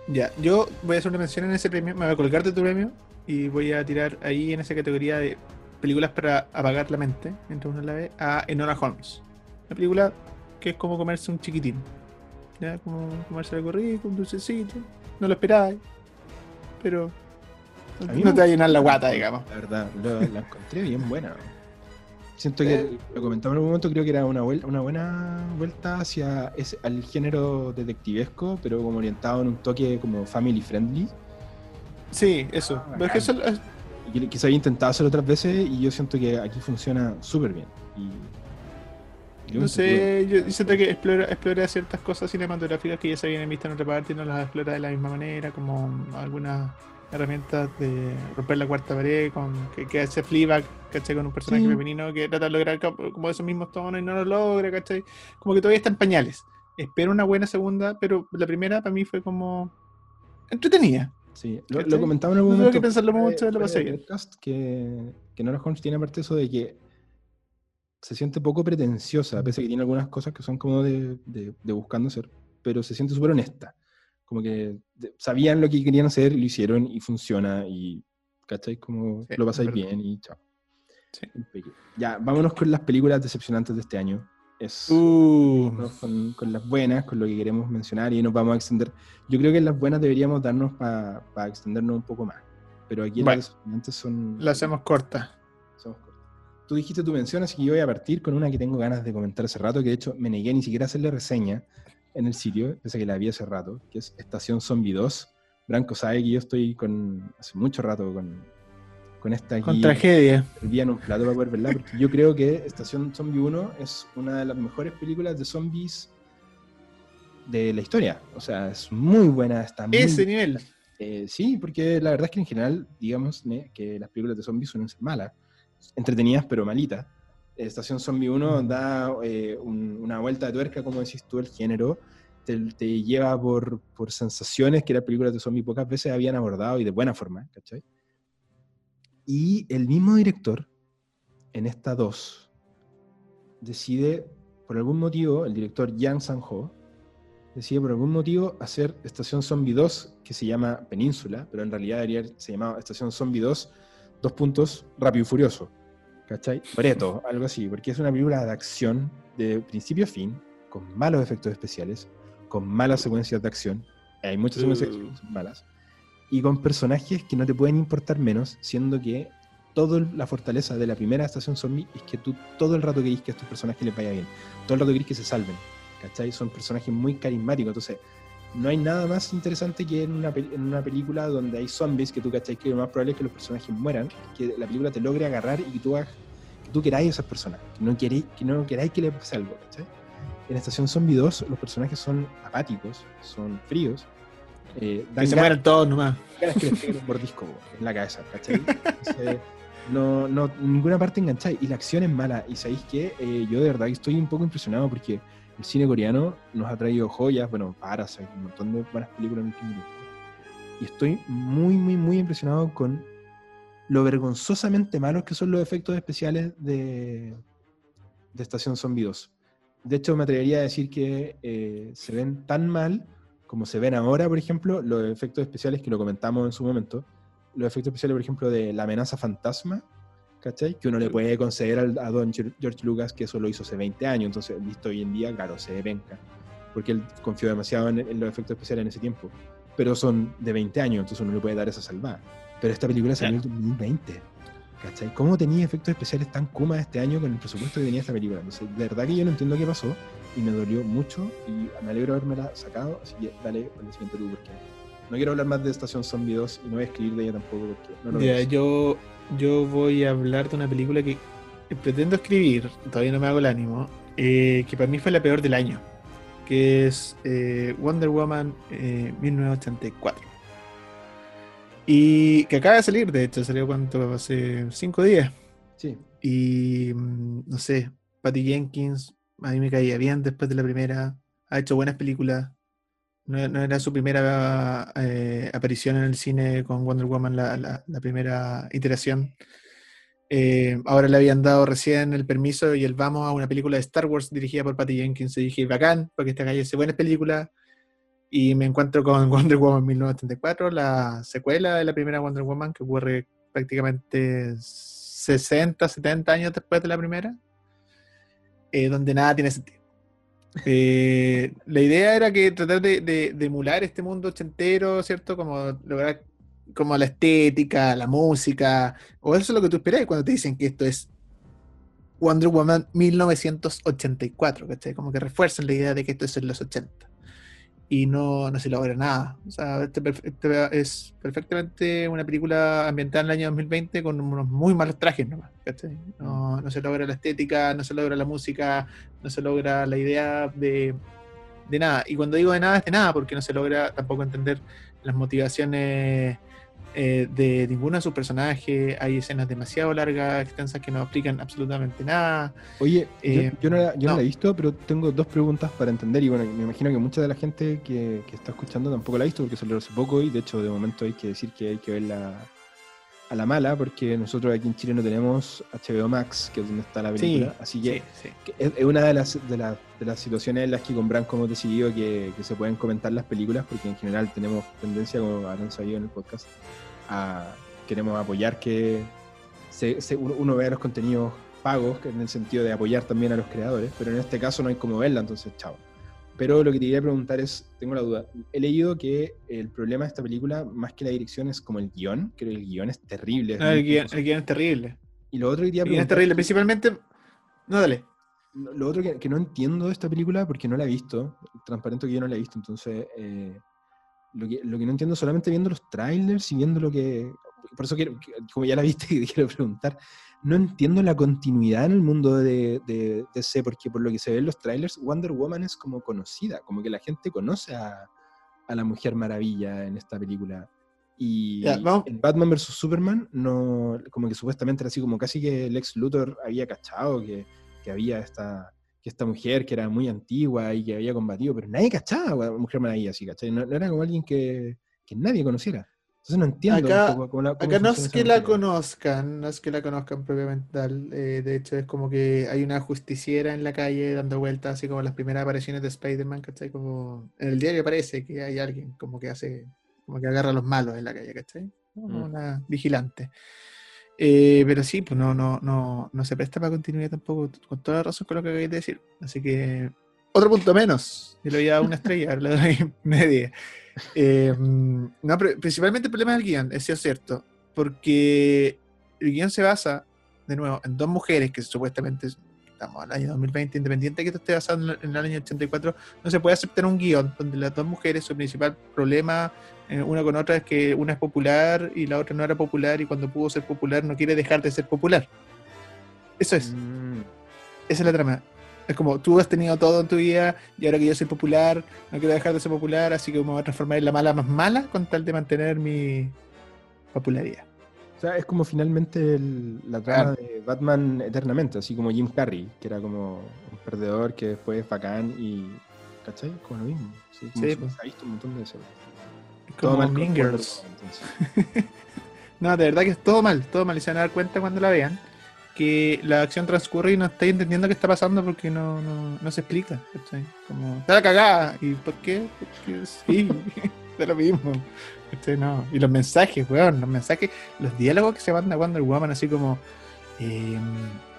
Ya, yo voy a hacer una mención en ese premio, me voy a colgar de tu premio y voy a tirar ahí en esa categoría de películas para apagar la mente, mientras uno la ve, a Enola Holmes. Una película que es como comerse un chiquitín. ¿ya? Como comerse algo rico, un dulcecito. No lo esperáis. Pero no te va a llenar la guata, digamos. La verdad, la encontré bien buena. Siento que, eh. lo comentaba en algún momento, creo que era una, una buena vuelta hacia ese, al género detectivesco, pero como orientado en un toque como family friendly. Sí, eso. Ah, que eso se había intentado hacer otras veces y yo siento que aquí funciona súper bien. no sé, yo siento que explora, explora ciertas cosas cinematográficas que ya se habían visto en otra parte y no las explora de la misma manera, como algunas herramientas de romper la cuarta pared, con que, que hace Fleabag, ¿cachai? Con un personaje femenino que trata de lograr como esos mismos tonos y no lo logra, ¿cachai? Como que todavía está en pañales. Espero una buena segunda, pero la primera para mí fue como entretenida. Sí, lo, comentaba en algún momento. que pensarlo mucho, lo pasé podcast que, que Nora Holmes tiene aparte eso de que se siente poco pretenciosa, a pesar de que tiene algunas cosas que son como de, de, buscando ser, pero se siente súper honesta. Como que sabían lo que querían hacer, lo hicieron y funciona y, ¿cachai? Como lo pasáis bien y chao. Sí. Ya, vámonos con las películas decepcionantes de este año. Uh. con, las buenas, con lo que queremos mencionar y nos vamos a extender. Yo creo que las buenas deberíamos darnos para extendernos un poco más. Pero aquí las son. Las hacemos cortas. Tú dijiste tu mención, así que yo voy a partir con una que tengo ganas de comentar hace rato, que de hecho me negué ni siquiera a hacerle reseña en el sitio, pese a que la vi hace rato, que es Estación Zombie 2. Branco sabe que yo estoy con hace mucho rato con, con esta Con tragedia. en un plato para poder verla, porque yo creo que Estación Zombie 1 es una de las mejores películas de zombies de la historia. O sea, es muy buena. Está muy Ese nivel. Eh, sí, porque la verdad es que en general, digamos que las películas de zombies suelen ser malas, entretenidas pero malitas. Estación Zombie 1 da eh, una vuelta de tuerca, como decís tú, el género. Te, te lleva por, por, sensaciones que las películas de zombies pocas veces habían abordado y de buena forma, ¿cachai? Y el mismo director, en esta 2, decide, por algún motivo, el director Yang Sang-ho, decide por algún motivo hacer Estación Zombie 2, que se llama Península, pero en realidad debería se llamaba Estación Zombie 2, dos puntos, Rápido y Furioso. ¿Cachai? Breto, algo así, porque es una película de acción de principio a fin, con malos efectos especiales, con malas secuencias de acción. Hay muchas secuencias que son malas y con personajes que no te pueden importar menos, siendo que toda la fortaleza de la primera estación zombie es que tú todo el rato querís que a estos personajes les vaya bien, todo el rato querís que se salven, ¿cachai? Son personajes muy carismáticos, entonces no hay nada más interesante que en una, en una película donde hay zombies que tú, ¿cachai? Que lo más probable es que los personajes mueran, que la película te logre agarrar y que tú, que tú queráis a esas personas, que no, queréis, que no queráis que les pase algo, ¿cachai? En Estación Zombie 2 los personajes son apáticos, son fríos, eh, que se mueran todos nomás. Ganas que les peguen un mordisco en la cabeza, ¿cachai? no, no, ninguna parte engancháis y la acción es mala. Y sabéis que eh, yo de verdad estoy un poco impresionado porque el cine coreano nos ha traído joyas, bueno, Parasite, un montón de buenas películas en el tiempo. Y estoy muy, muy, muy impresionado con lo vergonzosamente malos que son los efectos especiales de, de Estación Zombie 2. De hecho, me atrevería a decir que eh, se ven tan mal como se ven ahora, por ejemplo, los efectos especiales que lo comentamos en su momento, los efectos especiales, por ejemplo, de la amenaza fantasma, ¿cachai? Que uno le puede conceder a don George Lucas que eso lo hizo hace 20 años, entonces visto hoy en día, claro, se venga, porque él confió demasiado en, los efectos especiales en ese tiempo, pero son de 20 años, entonces uno le puede dar esa salvada. Pero esta película salió en 2020. ¿Cachai? ¿Cómo tenía efectos especiales tan kuma este año con el presupuesto que tenía esta película? Entonces, de verdad que yo no entiendo qué pasó y me dolió mucho y me alegro de haberme sacado, así que dale con el siguiente tú porque no quiero hablar más de Estación Zombie 2 y no voy a escribir de ella tampoco porque no lo yo, yo voy a hablar de una película que pretendo escribir, todavía no me hago el ánimo, eh, que para mí fue la peor del año, que es eh, Wonder Woman 1984. Eh, y que acaba de salir, de hecho, salió cuánto, hace cinco días. Sí. Y mm, no sé, Patty Jenkins, a mí me caía bien después de la primera. Ha hecho buenas películas. No, era su primera eh, aparición en el cine con Wonder Woman, la, primera iteración. Eh, ahora le habían dado recién el permiso y el vamos a una película de Star Wars dirigida por Patty Jenkins. Y dije, bacán, porque esta calle hace buenas películas y me encuentro con Wonder Woman 1984, la secuela de la primera Wonder Woman que ocurre prácticamente 60, 70 años después de la primera, eh, donde nada tiene sentido. Eh, la idea era que tratar de, emular este mundo ochentero, ¿cierto? Como lograr como la estética, la música, o eso es lo que tú esperas cuando te dicen que esto es Wonder Woman 1984, ¿cachai? Como que refuerzan la idea de que esto es en los 80 y no, no se logra nada. O sea, este, este, es perfectamente una película ambientada en el año 2020 con unos muy malos trajes nomás. No, no, se logra la estética, no se logra la música, no se logra la idea de, de nada. Y cuando digo de nada es de nada, porque no se logra tampoco entender las motivaciones eh, de ninguno de sus personajes. Hay escenas demasiado largas, extensas, que no explican absolutamente nada. Oye, yo, no, la, he visto, pero tengo dos preguntas para entender. Y bueno, me imagino que mucha de la gente que, está escuchando tampoco la ha visto porque salió hace poco. Y de hecho, de momento hay que decir que hay que verla a la mala, porque nosotros aquí en Chile no tenemos HBO Max, que es donde está la película. Así que, es, una de las, de, las situaciones en las que con Branco hemos decidido que, se pueden comentar las películas, porque en general tenemos tendencia, como habrán sabido en el podcast, queremos apoyar que uno, vea los contenidos pagos, en el sentido de apoyar también a los creadores, pero en este caso no hay como verla, entonces chao. Pero lo que te quería preguntar es, tengo la duda, he leído que el problema de esta película, más que la dirección, es como el guion, que el guion es terrible. el, guion, es terrible. Y lo otro que quería es terrible, principalmente... No, dale. Lo otro que, no entiendo de esta película, porque no la he visto, transparente que yo no la he visto, entonces... Eh, lo que, lo que no entiendo solamente viendo los trailers y viendo lo que... Por eso quiero, como ya la viste, quiero preguntar, no entiendo la continuidad en el mundo de, de, DC, porque por lo que se ve en los trailers, Wonder Woman es como conocida, como que la gente conoce a, a la Mujer Maravilla en esta película. Y en Batman vs. Superman, no, como que supuestamente era así como casi que Lex Luthor había cachado que, que había esta, que esta mujer que era muy antigua y que había combatido, pero nadie cachaba Mujer Maravilla así, ¿cachai? No, era como alguien que, que, nadie conociera. Entonces no entiendo. Acá, cómo acá no es que la conozcan, no es que la conozcan propiamente tal. Eh, de hecho, es como que hay una justiciera en la calle dando vueltas, así como las primeras apariciones de Spider-Man, ¿cachai? Como en el diario parece que hay alguien como que hace, como que agarra a los malos en la calle, ¿cachai? Mm. Una vigilante. Eh, pero sí, pues no, no, no, no se presta para continuidad tampoco, con toda la razón con lo que acabáis de decir. Así que, otro punto menos. Yo le voy a dar una estrella, ahora le doy media. Eh, no, pero principalmente el problema del guion, es cierto, porque el guion se basa, de nuevo, en dos mujeres que supuestamente estamos el año 2020, independiente de que esto esté basado en el año 84, no se puede aceptar un guion donde las dos mujeres, su principal problema eh, una con otra es que una es popular y la otra no era popular y cuando pudo ser popular no quiere dejar de ser popular. Eso es. Mm. Esa es la trama. Es como tú has tenido todo en tu vida y ahora que yo soy popular, no quiero dejar de ser popular, así que me voy a transformar en la mala más mala con tal de mantener mi popularidad. O sea, es como finalmente la trama de Batman eternamente, así como Jim Carrey, que era como un perdedor que después es bacán y. ¿Cachai? Como lo mismo. Sí, como sí. ha visto un montón de eso. Como mal Mean Girls. no, de verdad que es todo mal, todo mal. Y se van a dar cuenta cuando la vean. que la acción transcurre y no estáis entendiendo qué está pasando porque no, no, se explica. Como, está la cagada. ¿Y por qué? Porque sí, es lo mismo. No. Y los mensajes, weón, los mensajes, los diálogos que se manda Wonder Woman, así como. Eh,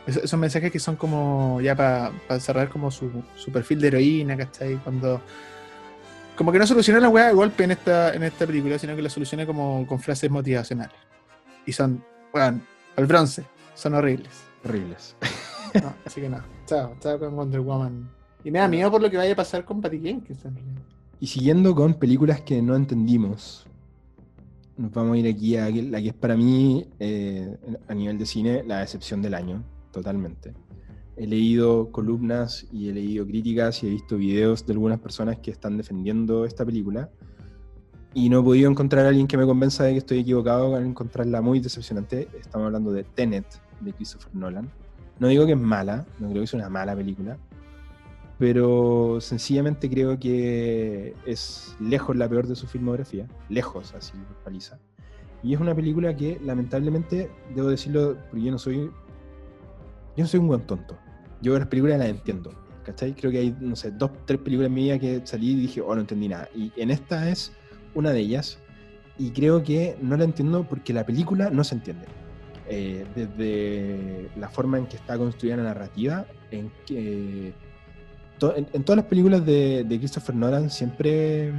esos, mensajes que son como ya para cerrar como su, su, perfil de heroína, ¿cachai? Cuando. Como que no soluciona la weá de golpe en esta, en esta película, sino que la soluciona como con frases motivacionales. Y son, weón, al bronce son horribles. Horribles. así que no. Chao, chao con Wonder Woman. Y me da miedo por lo que vaya a pasar con Patty Jenkins. Y siguiendo con películas que no entendimos, nos vamos a ir aquí a la que es para mí, eh, a nivel de cine, la decepción del año, totalmente. He leído columnas y he leído críticas y he visto videos de algunas personas que están defendiendo esta película y no he podido encontrar a alguien que me convenza de que estoy equivocado al encontrarla muy decepcionante. Estamos hablando de Tenet, de Christopher Nolan. No digo que es mala, no creo que sea una mala película, pero sencillamente creo que es lejos la peor de su filmografía, lejos así, paliza. Y es una película que lamentablemente, debo decirlo, porque yo no soy, yo soy un buen tonto. Yo las películas las entiendo, ¿cachai? Creo que hay, no sé, dos, tres películas en vida que salí y dije, oh, no entendí nada. Y en esta es una de ellas, y creo que no la entiendo porque la película no se entiende. Eh, desde la forma en que está construida la narrativa, en que en, todas las películas de, Christopher Nolan siempre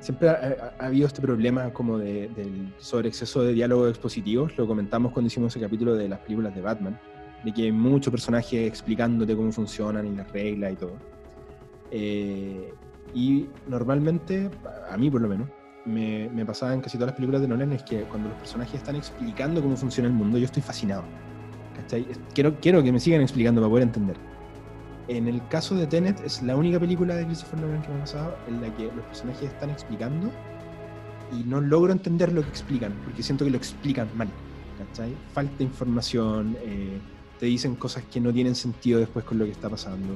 siempre ha, habido este problema como de, del sobreexceso de diálogos expositivos. Lo comentamos cuando hicimos ese capítulo de las películas de Batman, de que hay muchos personajes explicándote cómo funcionan y las reglas y todo. Eh, y normalmente, a mí por lo menos, me, me, pasaba en casi todas las películas de Nolan es que cuando los personajes están explicando cómo funciona el mundo, yo estoy fascinado. Quiero, quiero que me sigan explicando para poder entender. En el caso de Tenet, es la única película de Christopher Nolan que me ha pasado en la que los personajes están explicando y no logro entender lo que explican, porque siento que lo explican mal. ¿cachai? Falta información, eh, te dicen cosas que no tienen sentido después con lo que está pasando.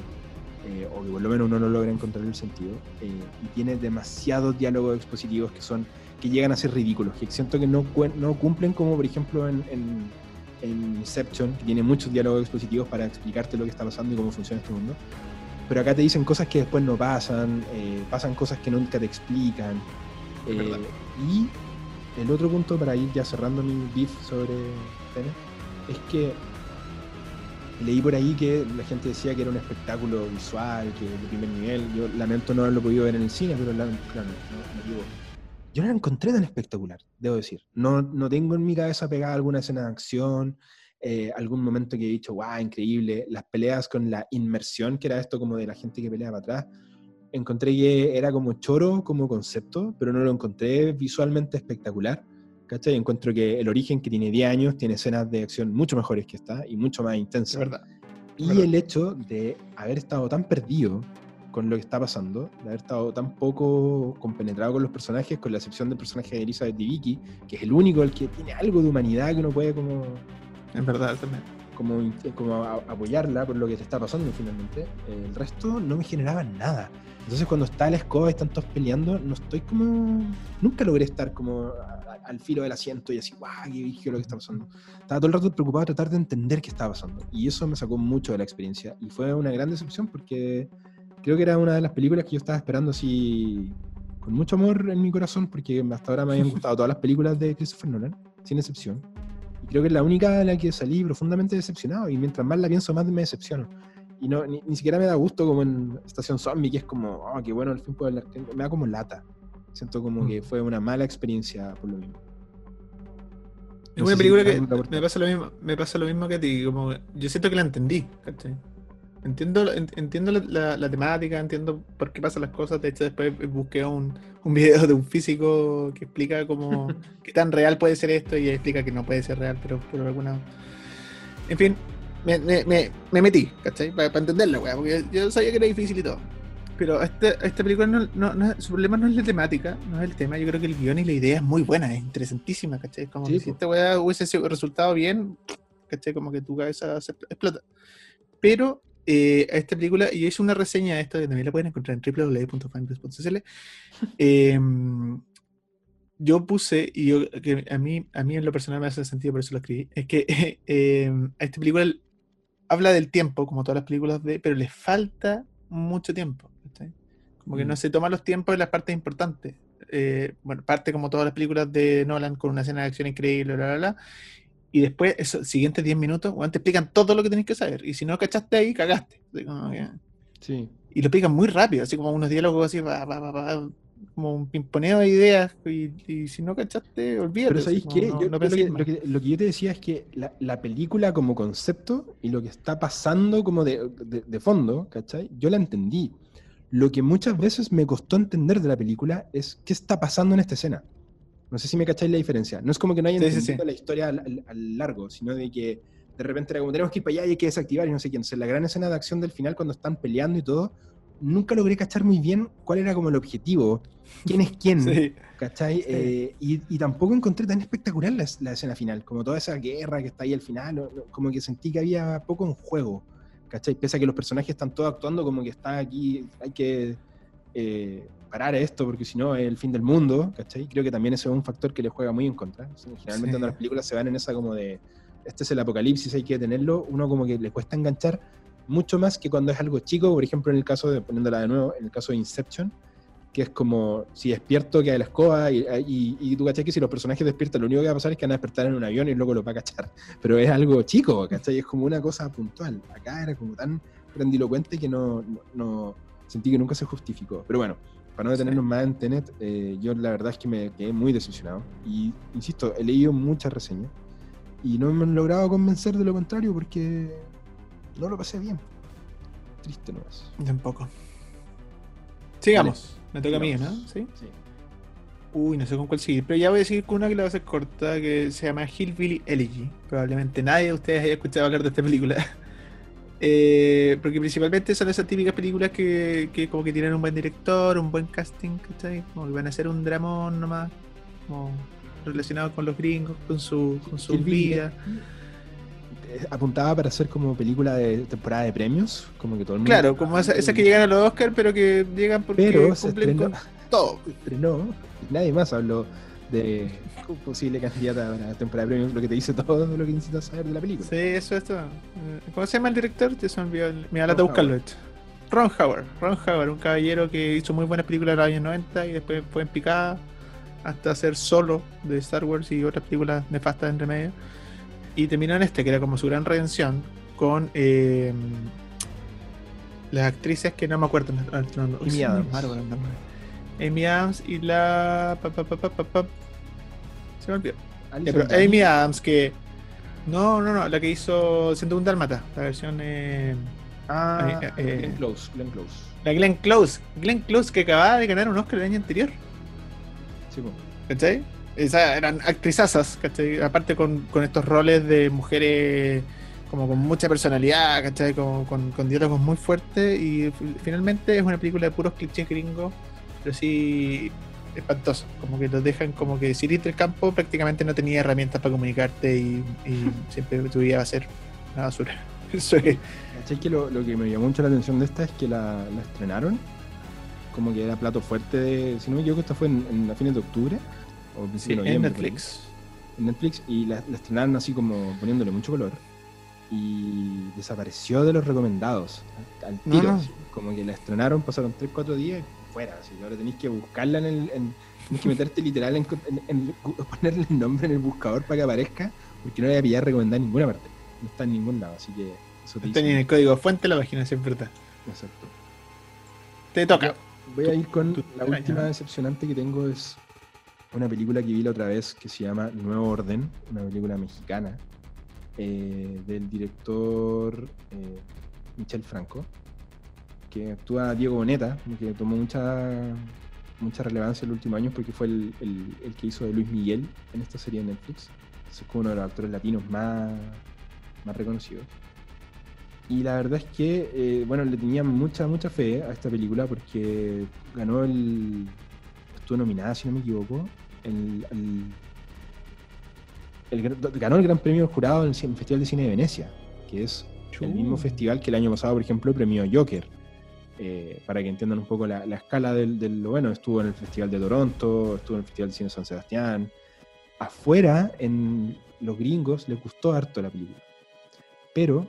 Eh, o que por lo menos uno no logra encontrar el sentido, eh, y tiene demasiados diálogos expositivos que son que llegan a ser ridículos, que siento que no, no cumplen como por ejemplo en, en, Inception, que tiene muchos diálogos expositivos para explicarte lo que está pasando y cómo funciona este mundo. Pero acá te dicen cosas que después no pasan, eh, pasan cosas que nunca te explican. y el otro punto para ir ya cerrando mi beef sobre Tenet es que leí por ahí que la gente decía que era un espectáculo visual, que de primer nivel. Yo lamento no haberlo podido ver en el cine, pero claro, no, yo no la encontré tan espectacular, debo decir. No, no tengo en mi cabeza pegada alguna escena de acción, eh, algún momento que he dicho, wow, increíble. Las peleas con la inmersión, que era esto como de la gente que pelea para atrás. Encontré que era como choro como concepto, pero no lo encontré visualmente espectacular. ¿Cachai? Encuentro que el origen, que tiene 10 años, tiene escenas de acción mucho mejores que esta y mucho más intensas. verdad. Y el hecho de haber estado tan perdido con lo que está pasando, de haber estado tan poco compenetrado con los personajes, con la excepción del personaje de Elizabeth Vicky, que es el único el que tiene algo de humanidad que uno puede como... Es verdad, también. Como, como apoyarla por lo que te está pasando finalmente. El resto no me generaba nada. Entonces cuando está la escoba y están todos peleando, no estoy como... Nunca logré estar como al filo del asiento y así, guau, qué lo que está pasando. Estaba todo el rato preocupado de tratar de entender qué estaba pasando. Y eso me sacó mucho de la experiencia. Y fue una gran decepción porque creo que era una de las películas que yo estaba esperando así con mucho amor en mi corazón, porque hasta ahora me habían gustado todas las películas de Christopher Nolan, sin excepción. Y creo que es la única de la que salí profundamente decepcionado. Y mientras más la pienso, más me decepciono. Y no, ni, siquiera me da gusto como en Estación Zombie, que es como, oh, qué bueno, el fin puede hablar. Me da como lata. Siento como que mm. fue una mala experiencia por lo mismo. Es una película que me pasa, lo mismo, me pasa lo mismo que a ti, como yo siento que la entendí, Entiendo, entiendo la, temática, entiendo por qué pasan las cosas. De hecho, después busqué un, un video de un físico que explica cómo qué tan real puede ser esto y explica que no puede ser real, pero por alguna. En fin, me, me, me, metí, ¿cachai? Para, para entenderla, porque yo sabía que era difícil y todo. Pero este, esta película, no, no, su problema no es la temática, no es el tema. Yo creo que el guion y la idea es muy buena, es interesantísima, ¿cachai? Como si esta weá hubiese resultado bien, ¿cachai? Como que tu cabeza se explota. Pero eh, a esta película, y hice una reseña de esto, que también la pueden encontrar en www.fanpress.cl, eh, yo puse, y yo, que a mí, a mí en lo personal me hace sentido, por eso lo escribí, es que eh, a esta película habla del tiempo, como todas las películas de, pero le falta mucho tiempo. Como que no mm. se toma los tiempos en las partes importantes. Eh, bueno, parte como todas las películas de Nolan con una escena de acción increíble, bla, bla, bla. Y después, esos siguientes 10 minutos, te explican todo lo que tenés que saber. Y si no cachaste ahí, cagaste. sí. Y lo explican muy rápido, así como unos diálogos así, como un pimponeo de ideas. Y, si no cachaste, olvídate. Pero ¿sabéis qué? lo, que, yo te decía es que la, película como concepto y lo que está pasando como de, de fondo, ¿cachai? Yo la entendí. Lo que muchas veces me costó entender de la película es qué está pasando en esta escena. No sé si me cacháis la diferencia. No es como que no hayan entendido la historia al, largo, sino de que de repente era como tenemos que ir para allá y hay que desactivar y no sé quién. Entonces, la gran escena de acción del final, cuando están peleando y todo, nunca logré cachar muy bien cuál era como el objetivo, quién es quién, ¿cachai? Eh, y, tampoco encontré tan espectacular la, escena final, como toda esa guerra que está ahí al final, como que sentí que había poco en juego. ¿Cachai? Pese a que los personajes están todos actuando como que está aquí, hay que eh, parar esto porque si no es el fin del mundo, ¿cachai? Creo que también ese es un factor que le juega muy en contra. Generalmente cuando las películas se van en esa como de, este es el apocalipsis, hay que tenerlo, uno como que le cuesta enganchar mucho más que cuando es algo chico, por ejemplo en el caso de, poniéndola de nuevo, en el caso de Inception, que es como si despierto que hay la escoba y, y, tú cachai que si los personajes despiertan lo único que va a pasar es que van a despertar en un avión y luego lo va a cachar. Pero es algo chico, ¿cachai? Es como una cosa puntual. Acá era como tan grandilocuente que no, no, sentí que nunca se justificó. Pero bueno, para no detenernos más en Tenet, eh, yo la verdad es que me quedé muy decepcionado. Y insisto, he leído muchas reseñas y no me han logrado convencer de lo contrario porque no lo pasé bien. Triste no es. Tampoco. Sigamos. Me toca a mí, ¿no? ¿Sí? Sí. Uy, no sé con cuál seguir. Pero ya voy a seguir con una que la va a hacer corta, que se llama Hillbilly Elegy. Probablemente nadie de ustedes haya escuchado hablar de esta película. Eh, porque principalmente son esas típicas películas que, que, como que tienen un buen director, un buen casting, ¿cachai? Como que van a ser un dramón nomás, como relacionado con los gringos, con su, con su vida. Eh, apuntaba para hacer como película de temporada de premios, como que todo el mundo. Claro, como esas esa que llegan a los Oscars, pero que llegan porque pero cumplen con todo. Estrenó, nadie más habló de posible candidata para la temporada de premios, lo que te dice todo lo que necesitas saber de la película. Sí, eso, esto. Eh, ¿Cómo se llama el director? Te se me olvidó. Me a buscarlo esto. Ron Howard. Ron Howard, un caballero que hizo muy buenas películas en los años 90 y después fue en picada hasta hacer solo de Star Wars y otras películas nefastas entre medio. Y terminó en este, que era como su gran redención, con eh, las actrices que no me acuerdo. Amy Adams. Amy Adams y la. Se me olvidó. pero Amy Adams, que. No, no, no, la que hizo Siendo un Dálmata, la versión. Eh, ah, eh, eh, Glenn Close, Glenn Close. La Glenn Close. Glenn Close que acababa de ganar un Oscar el año anterior. Sí, pues. ¿Cachai? eran actrizazas, ¿cachai? Aparte con, estos roles de mujeres como con mucha personalidad, ¿cachai? Con, con, diálogos muy fuertes y finalmente es una película de puros clichés gringos, pero sí espantoso, como que los dejan como que si irte el campo prácticamente no tenía herramientas para comunicarte y, siempre tu vida va a ser una basura. Eso es. que lo, que me llamó mucho la atención de esta es que la, estrenaron como que era plato fuerte de, si no me equivoco, esta fue en, en a fines de octubre en Netflix. En Netflix y la, estrenaron así como poniéndole mucho color y desapareció de los recomendados al tiro. como que la estrenaron, pasaron 3-4 días y fuera. Así, ahora tenéis que buscarla en el. En, tenés que meterte literal en, ponerle el nombre en el buscador para que aparezca, porque no le voy a pillar recomendada en ninguna parte. No está en ningún lado, así que. Eso no está ni en el código fuente la página, siempre está. Exacto. Te toca. Voy a ir con la última decepcionante que tengo es una película que vi la otra vez que se llama Nuevo Orden, una película mexicana eh, del director eh, Michel Franco, que actúa Diego Boneta, que tomó mucha mucha relevancia en los últimos años porque fue el, que hizo de Luis Miguel en esta serie de Netflix. Es como uno de los actores latinos más, más reconocidos. Y la verdad es que, eh, bueno, le tenía mucha, mucha fe a esta película porque ganó el, estuvo nominada, si no me equivoco, el, ganó el Gran Premio Jurado en el Festival de Cine de Venecia, que es el mismo festival que el año pasado, por ejemplo, premió Joker. eh, para que entiendan un poco la, escala del, lo bueno, estuvo en el Festival de Toronto, estuvo en el Festival de Cine San Sebastián. Afuera, en los gringos, les gustó harto la película. Pero,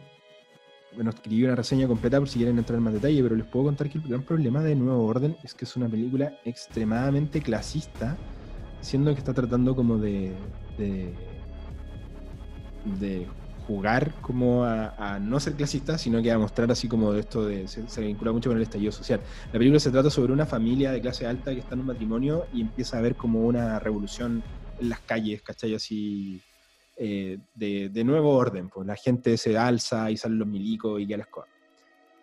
bueno, escribí una reseña completa por si quieren entrar en más detalle, pero les puedo contar que el gran problema de Nuevo Orden es que es una película extremadamente clasista, siendo que está tratando como de, de, de jugar como a, no ser clasista, sino que a mostrar así como de esto de se, vincula mucho con el estallido social. La película se trata sobre una familia de clase alta que está en un matrimonio y empieza a ver como una revolución en las calles, ¿cachai? Así eh, de, nuevo orden, pues la gente se alza y salen los milicos y ya las cosas.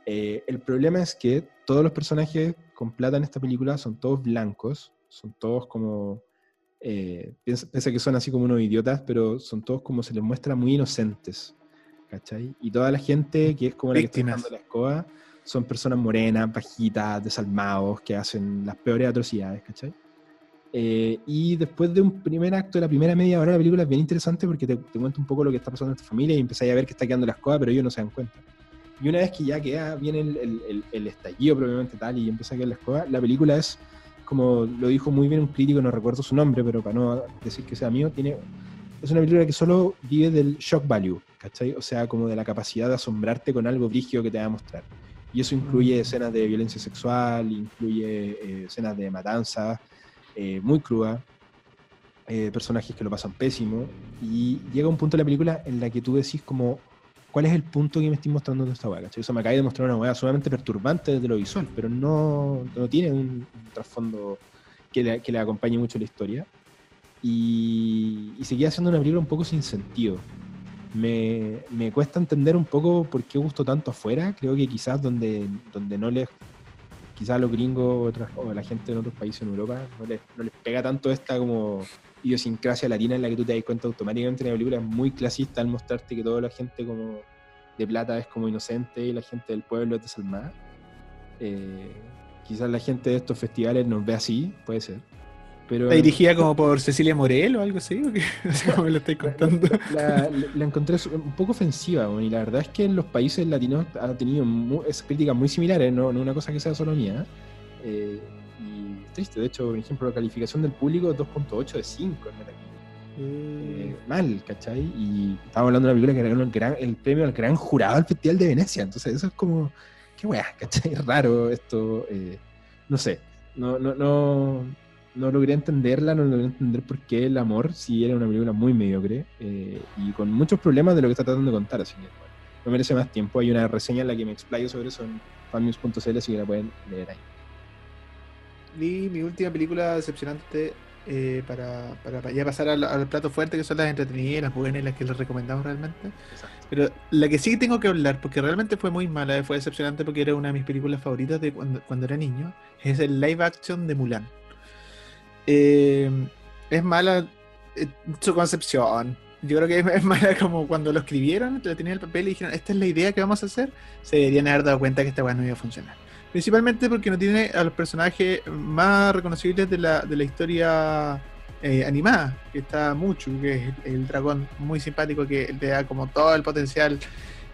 Eh, el problema es que todos los personajes con plata en esta película son todos blancos, son todos como eh, piensa, que son así como unos idiotas, pero son todos como se les muestra muy inocentes, ¿cachai? Y toda la gente que es como la que está dando la escoba son personas morenas, bajitas, desalmados, que hacen las peores atrocidades, ¿cachai? Eh, y después de un primer acto, de la primera media hora la película es bien interesante porque te, cuenta un poco lo que está pasando en esta familia y empezáis a ver que está quedando la escoba, pero ellos no se dan cuenta. Y una vez que ya queda bien el, el, el estallido probablemente tal y empieza a quedar la escoba, la película es como lo dijo muy bien un crítico, no recuerdo su nombre, pero para no decir que sea mío, tiene, es una película que solo vive del shock value, ¿cachai? O sea, como de la capacidad de asombrarte con algo brígido que te va a mostrar. Y eso incluye mm. escenas de violencia sexual, incluye eh, escenas de matanza, eh, muy cruda, eh, personajes que lo pasan pésimo, y llega un punto de la película en la que tú decís como, cuál es el punto que me estoy mostrando en esta hueá, Eso me acaba de mostrar una hueá sumamente perturbante desde lo visual, pero no, no tiene un, trasfondo que le, que le, acompañe mucho la historia. Y, y seguía siendo una película un poco sin sentido. Me, me, cuesta entender un poco por qué gustó tanto afuera. Creo que quizás donde, donde no les. Quizás los gringos o la gente en otros países en Europa no les, no les pega tanto esta como idiosincrasia latina en la que tú te das cuenta automáticamente en la película es muy clasista al mostrarte que toda la gente como de plata es como inocente y la gente del pueblo es desalmada. Eh, quizás la gente de estos festivales nos ve así, puede ser. Pero, ¿Está dirigida como por Cecilia Morel o algo así? No sé cómo me lo estoy contando. La, encontré un poco ofensiva, y la verdad es que en los países latinos ha tenido críticas muy similares, no, no una cosa que sea solo mía. Eh, triste. De hecho, por ejemplo, la calificación del público es 2.8 de 5 en Metacritic. Eh, mal, ¿cachai? Y estamos hablando de una película que ganó el, gran, el premio al gran jurado del Festival de Venecia. Entonces, eso es como, qué weá, ¿cachai? Raro esto. Eh, no sé, no, no, no, no logré entenderla, no logré entender por qué el amor si era una película muy mediocre eh, y con muchos problemas de lo que está tratando de contar. Así que, bueno, no merece más tiempo. Hay una reseña en la que me explayo sobre eso en fannews.cl, así que la pueden leer ahí vi mi última película decepcionante eh, para, para, ya pasar al, plato fuerte, que son las entretenidas, las buenas, las que les recomendamos realmente. Pero la que sí tengo que hablar, porque realmente fue muy mala, fue decepcionante porque era una de mis películas favoritas de cuando, cuando era niño, es el live action de Mulan. Eh, es mala eh, su concepción. Yo creo que es, mala como cuando lo escribieron, lo tenían el papel y dijeron, esta es la idea que vamos a hacer, se deberían haber dado cuenta que esta no iba a funcionar. Principalmente porque no tiene a los personajes más reconocibles de la, de la historia eh, animada, que está mucho, que es el, dragón muy simpático que le da como todo el potencial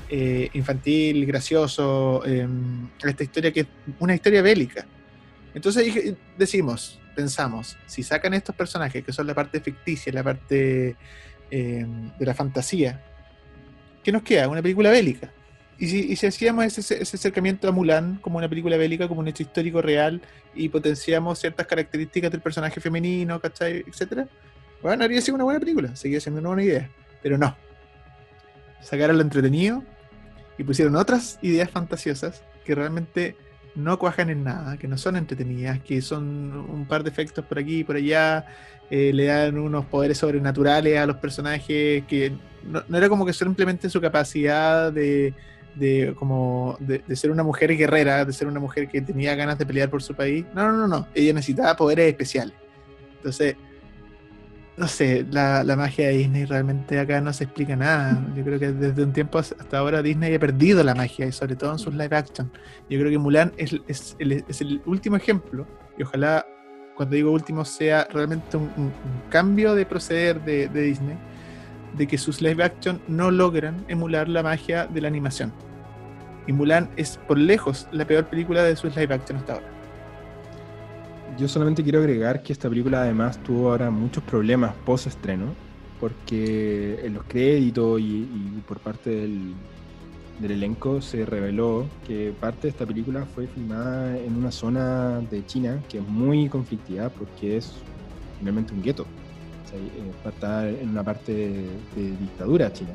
eh, infantil, gracioso, a esta historia que es una historia bélica. Entonces decimos, pensamos, si sacan estos personajes que son la parte ficticia, la parte em, de la fantasía, ¿qué nos queda? Una película bélica. Y si, hacíamos ese, acercamiento a Mulan como una película bélica, como un hecho histórico real, y potenciamos ciertas características del personaje femenino, ¿cachai? etcétera, bueno, habría sido una buena película, seguía siendo una buena idea. Pero no. Sacaron lo entretenido y pusieron otras ideas fantasiosas que realmente no cuajan en nada, que no son entretenidas, que son un par de efectos por aquí y por allá, eh, le dan unos poderes sobrenaturales a los personajes que no era como que simplemente su capacidad de de como de, ser una mujer guerrera, de ser una mujer que tenía ganas de pelear por su país. No, no, no, no. Ella necesitaba poderes especiales. Entonces, no sé, la, magia de Disney realmente acá no se explica nada. Yo creo que desde un tiempo hasta ahora Disney ha perdido la magia, y sobre todo en sus live action. Yo creo que Mulan es, es, el, último ejemplo, y ojalá cuando digo último sea realmente un, cambio de proceder de Disney de que sus live action no logran emular la magia de la animación. Y Mulan es por lejos la peor película de sus live action hasta ahora. Yo solamente quiero agregar que esta película además tuvo ahora muchos problemas post estreno, porque en los créditos y, por parte del, elenco se reveló que parte de esta película fue filmada en una zona de China que es muy conflictiva porque es finalmente un gueto. O está en una parte de dictadura china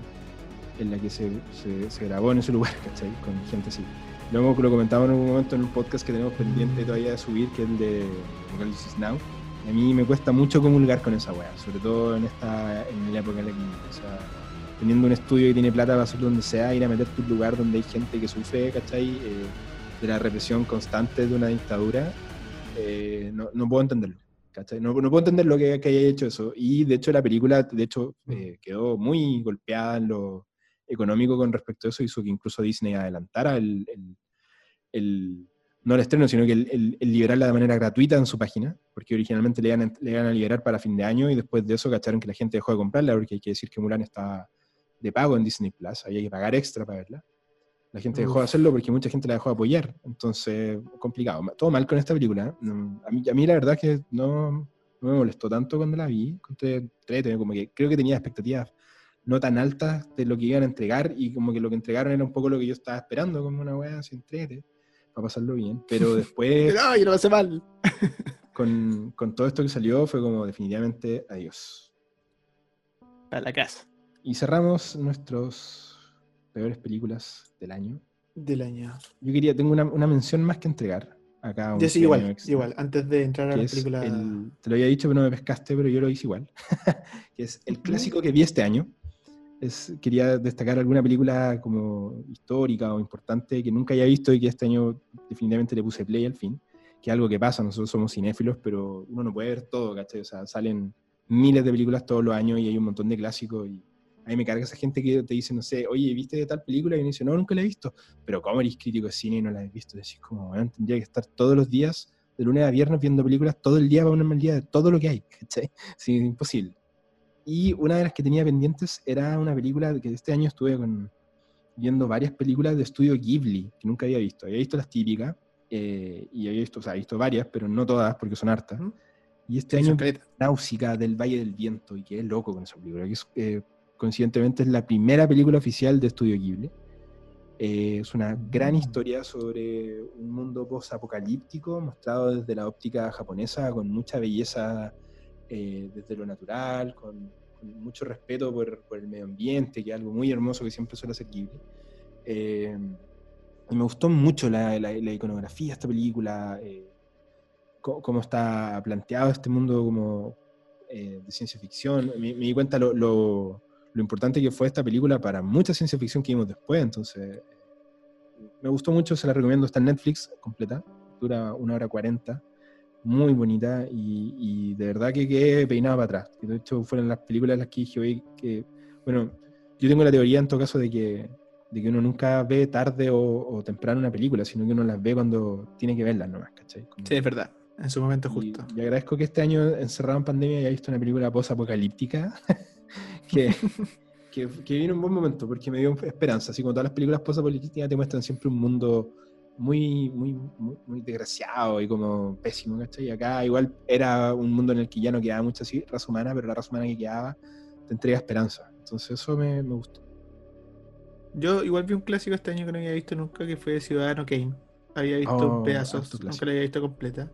en la que se, se, grabó en ese lugar, ¿cachai? Con gente así. Luego lo comentamos en un momento en un podcast que tenemos pendiente todavía de subir, que es el de Apocalipsis Now. a mí me cuesta mucho comulgar con esa weá, sobre todo en esta en la época en la que, o sea, teniendo un estudio que tiene plata para hacer donde sea, ir a meterte un lugar donde hay gente que sufre, ¿cachai? Eh, de la represión constante de una dictadura, eh, no, no, puedo entenderlo. ¿Cachai? No, no, puedo entender lo que, que, haya hecho eso. Y de hecho la película, de hecho, eh, quedó muy golpeada en los económico con respecto a eso hizo que incluso Disney adelantara el, no el estreno, sino que el, liberarla de manera gratuita en su página, porque originalmente le iban, le a liberar para fin de año y después de eso cacharon que la gente dejó de comprarla, porque hay que decir que Mulan está de pago en Disney Plus, hay que pagar extra para verla. La gente dejó de hacerlo porque mucha gente la dejó de apoyar, entonces complicado. Todo mal con esta película. A mí, a mí la verdad es que no, no me molestó tanto cuando la vi, como que creo que tenía expectativas no tan altas de lo que iban a entregar y como que lo que entregaron era un poco lo que yo estaba esperando, como una weá así entrete, para pasarlo bien. Pero después... no, yo no pasé mal. con, con todo esto que salió fue como definitivamente adiós. A la casa. Y cerramos nuestros peores películas del año. Del año. Yo quería, tengo una, una mención más que entregar. Acá yo sí, igual, igual, antes de entrar a la película. te lo había dicho, pero no me pescaste, pero yo lo hice igual. que es el clásico que vi este año, quería destacar alguna película como histórica o importante que nunca haya visto y que este año definitivamente le puse play al fin, que es algo que pasa, nosotros somos cinéfilos, pero uno no puede ver todo, ¿cachai? O sea, salen miles de películas todos los años y hay un montón de clásicos y a mí me carga esa gente que te dice, no sé, oye, ¿viste de tal película? Y uno dice, no, nunca la he visto, pero ¿cómo eres crítico de cine y no la has visto? Decís como, bueno, tendría que estar todos los días, de lunes a viernes, viendo películas todo el día para un día de todo lo que hay, ¿cachai? Sí, imposible. Y una de las que tenía pendientes era una película que este año estuve viendo varias películas de estudio Ghibli, que nunca había visto. Había visto las típicas, eh, y había visto, o sea, visto varias, pero no todas, porque son hartas. Y este año, Náusica del Valle del Viento, y quedé loco con esa película, que eh, coincidentemente es la primera película oficial de estudio Ghibli. Eh, es una gran mm. historia sobre un mundo post-apocalíptico, mostrado desde la óptica japonesa, con mucha belleza eh, desde lo natural, con, mucho respeto por, el medio ambiente, que es algo muy hermoso que siempre suele ser Ghibli. Eh, y me gustó mucho la, iconografía de esta película, eh, cómo, está planteado este mundo como de ciencia ficción. Me, di cuenta lo, lo, importante que fue esta película para mucha ciencia ficción que vimos después, entonces me gustó mucho, se la recomiendo, está en Netflix completa, dura una hora cuarenta muy bonita y, de verdad que quedé peinado para atrás. De hecho, fueron las películas las que dije hoy que, bueno, yo tengo la teoría en todo caso de que, de que uno nunca ve tarde o, temprano una película, sino que uno las ve cuando tiene que verlas nomás, ¿cachai? sí, es verdad, en su momento justo. Y, agradezco que este año, encerrado en pandemia, haya visto una película post-apocalíptica que, que, que vino un buen momento porque me dio esperanza. Así como todas las películas post-apocalípticas te muestran siempre un mundo muy, muy, muy, desgraciado y como pésimo, ¿cachai? Y acá igual era un mundo en el que ya no quedaba mucha raza humana, pero la raza humana que quedaba te entrega esperanza. Entonces eso me, me gustó. Yo igual vi un clásico este año que no había visto nunca, que fue Ciudadano Kane. Había visto oh, pedazos, nunca la había visto completa.